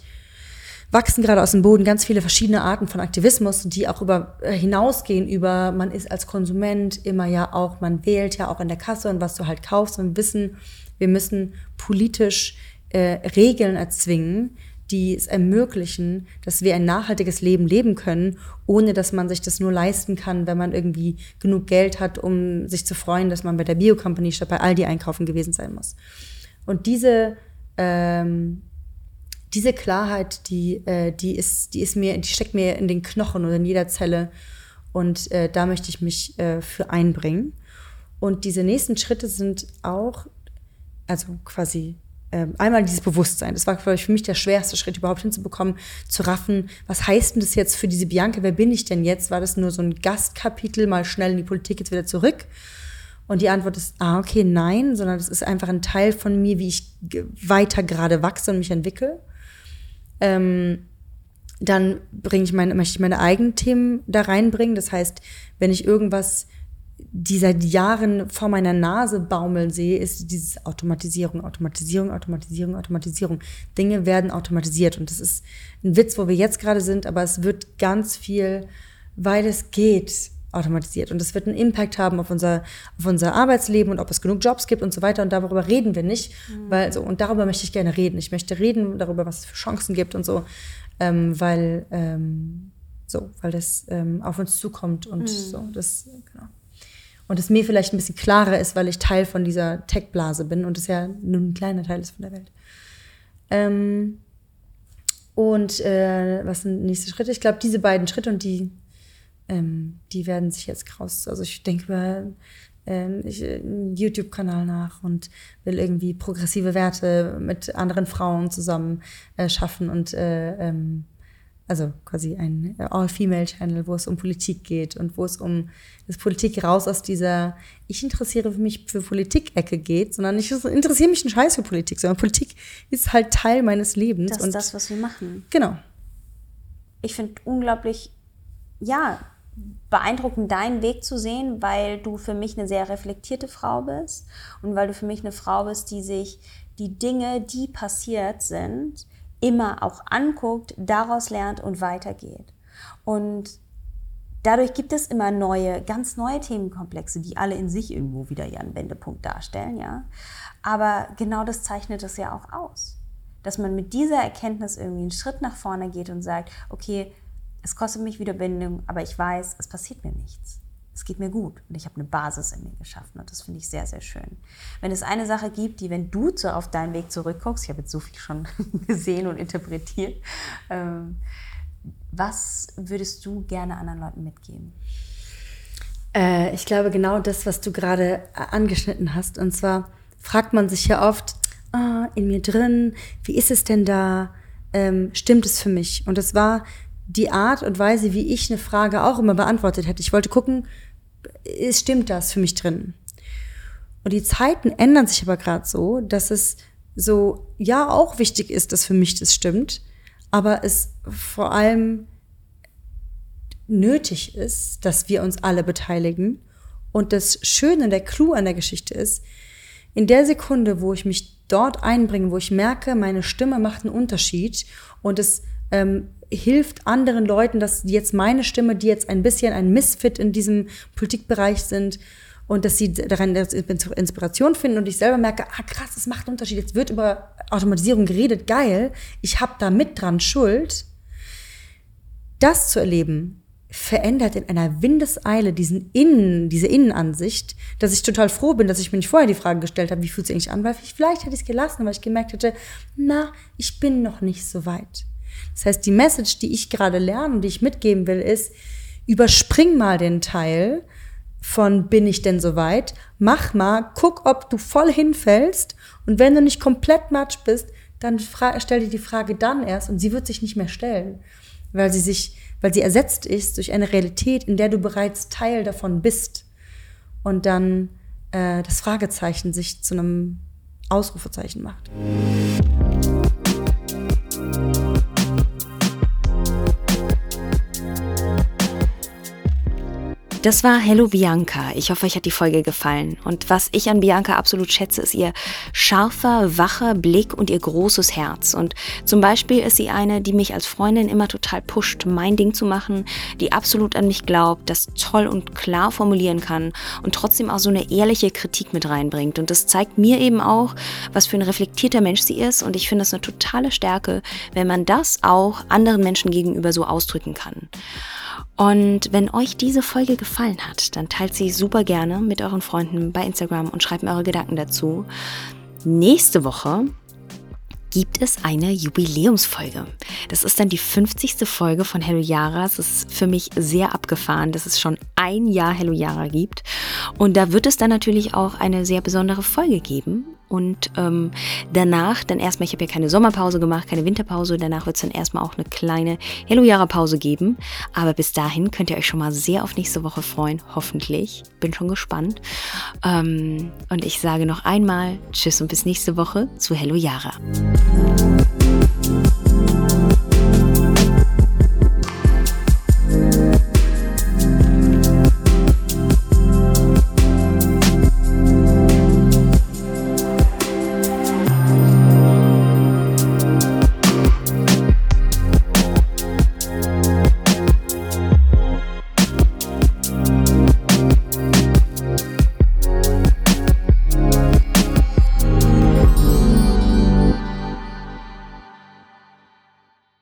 wachsen gerade aus dem Boden ganz viele verschiedene Arten von Aktivismus, die auch über äh, hinausgehen über, man ist als Konsument immer ja auch, man wählt ja auch in der Kasse und was du halt kaufst und wissen, wir müssen politisch äh, Regeln erzwingen, die es ermöglichen, dass wir ein nachhaltiges Leben leben können, ohne dass man sich das nur leisten kann, wenn man irgendwie genug Geld hat, um sich zu freuen, dass man bei der Bio-Company statt bei Aldi einkaufen gewesen sein muss. Und diese ähm, diese Klarheit, die, äh, die, ist, die ist mir, die steckt mir in den Knochen oder in jeder Zelle. Und äh, da möchte ich mich äh, für einbringen. Und diese nächsten Schritte sind auch, also quasi ähm, einmal dieses Bewusstsein. Das war, ich, für mich der schwerste Schritt, überhaupt hinzubekommen, zu raffen, was heißt denn das jetzt für diese Bianca? Wer bin ich denn jetzt? War das nur so ein Gastkapitel, mal schnell in die Politik, jetzt wieder zurück? Und die Antwort ist, ah, okay, nein, sondern das ist einfach ein Teil von mir, wie ich weiter gerade wachse und mich entwickle. Ähm, dann bringe ich meine, möchte ich meine eigenen Themen da reinbringen. Das heißt, wenn ich irgendwas, die seit Jahren vor meiner Nase baumeln sehe, ist dieses Automatisierung, Automatisierung, Automatisierung, Automatisierung. Dinge werden automatisiert. Und das ist ein Witz, wo wir jetzt gerade sind, aber es wird ganz viel, weil es geht, automatisiert. Und das wird einen Impact haben auf unser, auf unser Arbeitsleben und ob es genug Jobs gibt und so weiter. Und darüber reden wir nicht. Mhm. Weil so, und darüber möchte ich gerne reden. Ich möchte reden darüber, was es für Chancen gibt und so. Ähm, weil, ähm, so, weil das ähm, auf uns zukommt und mhm. so. Das, genau. Und es mir vielleicht ein bisschen klarer ist, weil ich Teil von dieser Tech-Blase bin und es ja nur ein kleiner Teil ist von der Welt. Ähm, und äh, was sind nächste Schritte? Ich glaube, diese beiden Schritte und die ähm, die werden sich jetzt kraus. Also ich denke über ähm, ich, einen YouTube-Kanal nach und will irgendwie progressive Werte mit anderen Frauen zusammen äh, schaffen und äh, ähm, also quasi ein All-Female-Channel, wo es um Politik geht und wo es um das Politik raus aus dieser ich interessiere mich für Politik-Ecke geht, sondern ich interessiere mich einen Scheiß für Politik, sondern Politik ist halt Teil meines Lebens. Das ist das, was wir machen. Genau. ich finde unglaublich, ja, beeindruckend, deinen Weg zu sehen, weil du für mich eine sehr reflektierte Frau bist und weil du für mich eine Frau bist, die sich die Dinge, die passiert sind, immer auch anguckt, daraus lernt und weitergeht. Und dadurch gibt es immer neue, ganz neue Themenkomplexe, die alle in sich irgendwo wieder ihren Wendepunkt darstellen, ja. Aber genau das zeichnet es ja auch aus. Dass man mit dieser Erkenntnis irgendwie einen Schritt nach vorne geht und sagt, okay, es kostet mich wieder Bindung, aber ich weiß, es passiert mir nichts. Es geht mir gut und ich habe eine Basis in mir geschaffen und das finde ich sehr, sehr schön. Wenn es eine Sache gibt, die, wenn du zu, auf deinen Weg zurückguckst, ich habe jetzt so viel schon [LAUGHS] gesehen und interpretiert, ähm, was würdest du gerne anderen Leuten mitgeben? Äh, ich glaube genau das, was du gerade angeschnitten hast. Und zwar fragt man sich ja oft, oh, in mir drin, wie ist es denn da? Ähm, stimmt es für mich? Und das war die Art und Weise, wie ich eine Frage auch immer beantwortet hätte. Ich wollte gucken, ist, stimmt das für mich drin? Und die Zeiten ändern sich aber gerade so, dass es so, ja, auch wichtig ist, dass für mich das stimmt, aber es vor allem nötig ist, dass wir uns alle beteiligen. Und das Schöne, der Clou an der Geschichte ist, in der Sekunde, wo ich mich dort einbringe, wo ich merke, meine Stimme macht einen Unterschied und es ähm, hilft anderen Leuten, dass jetzt meine Stimme, die jetzt ein bisschen ein Misfit in diesem Politikbereich sind, und dass sie daran Inspiration finden und ich selber merke, ah krass, das macht einen Unterschied. Jetzt wird über Automatisierung geredet, geil, ich habe da mit dran Schuld. Das zu erleben, verändert in einer Windeseile diesen Innen, diese Innenansicht, dass ich total froh bin, dass ich mir nicht vorher die Frage gestellt habe, wie fühlt es eigentlich an, weil vielleicht hätte ich es gelassen, weil ich gemerkt hätte, na, ich bin noch nicht so weit. Das heißt, die Message, die ich gerade lerne und die ich mitgeben will, ist, überspring mal den Teil von bin ich denn so weit? Mach mal, guck, ob du voll hinfällst und wenn du nicht komplett matsch bist, dann stell dir die Frage dann erst und sie wird sich nicht mehr stellen, weil sie sich, weil sie ersetzt ist durch eine Realität, in der du bereits Teil davon bist und dann äh, das Fragezeichen sich zu einem Ausrufezeichen macht. Das war Hello Bianca. Ich hoffe, euch hat die Folge gefallen. Und was ich an Bianca absolut schätze, ist ihr scharfer, wacher Blick und ihr großes Herz. Und zum Beispiel ist sie eine, die mich als Freundin immer total pusht, mein Ding zu machen, die absolut an mich glaubt, das toll und klar formulieren kann und trotzdem auch so eine ehrliche Kritik mit reinbringt. Und das zeigt mir eben auch, was für ein reflektierter Mensch sie ist. Und ich finde das eine totale Stärke, wenn man das auch anderen Menschen gegenüber so ausdrücken kann. Und wenn euch diese Folge gefallen hat, dann teilt sie super gerne mit euren Freunden bei Instagram und schreibt mir eure Gedanken dazu. Nächste Woche gibt es eine Jubiläumsfolge. Das ist dann die 50. Folge von Hello Yara. Es ist für mich sehr abgefahren, dass es schon ein Jahr Hello Yara gibt. Und da wird es dann natürlich auch eine sehr besondere Folge geben. Und ähm, danach, dann erstmal, ich habe ja keine Sommerpause gemacht, keine Winterpause, danach wird es dann erstmal auch eine kleine Hello-Jahre-Pause geben. Aber bis dahin könnt ihr euch schon mal sehr auf nächste Woche freuen, hoffentlich. Bin schon gespannt. Ähm, und ich sage noch einmal Tschüss und bis nächste Woche zu Hello Jahre.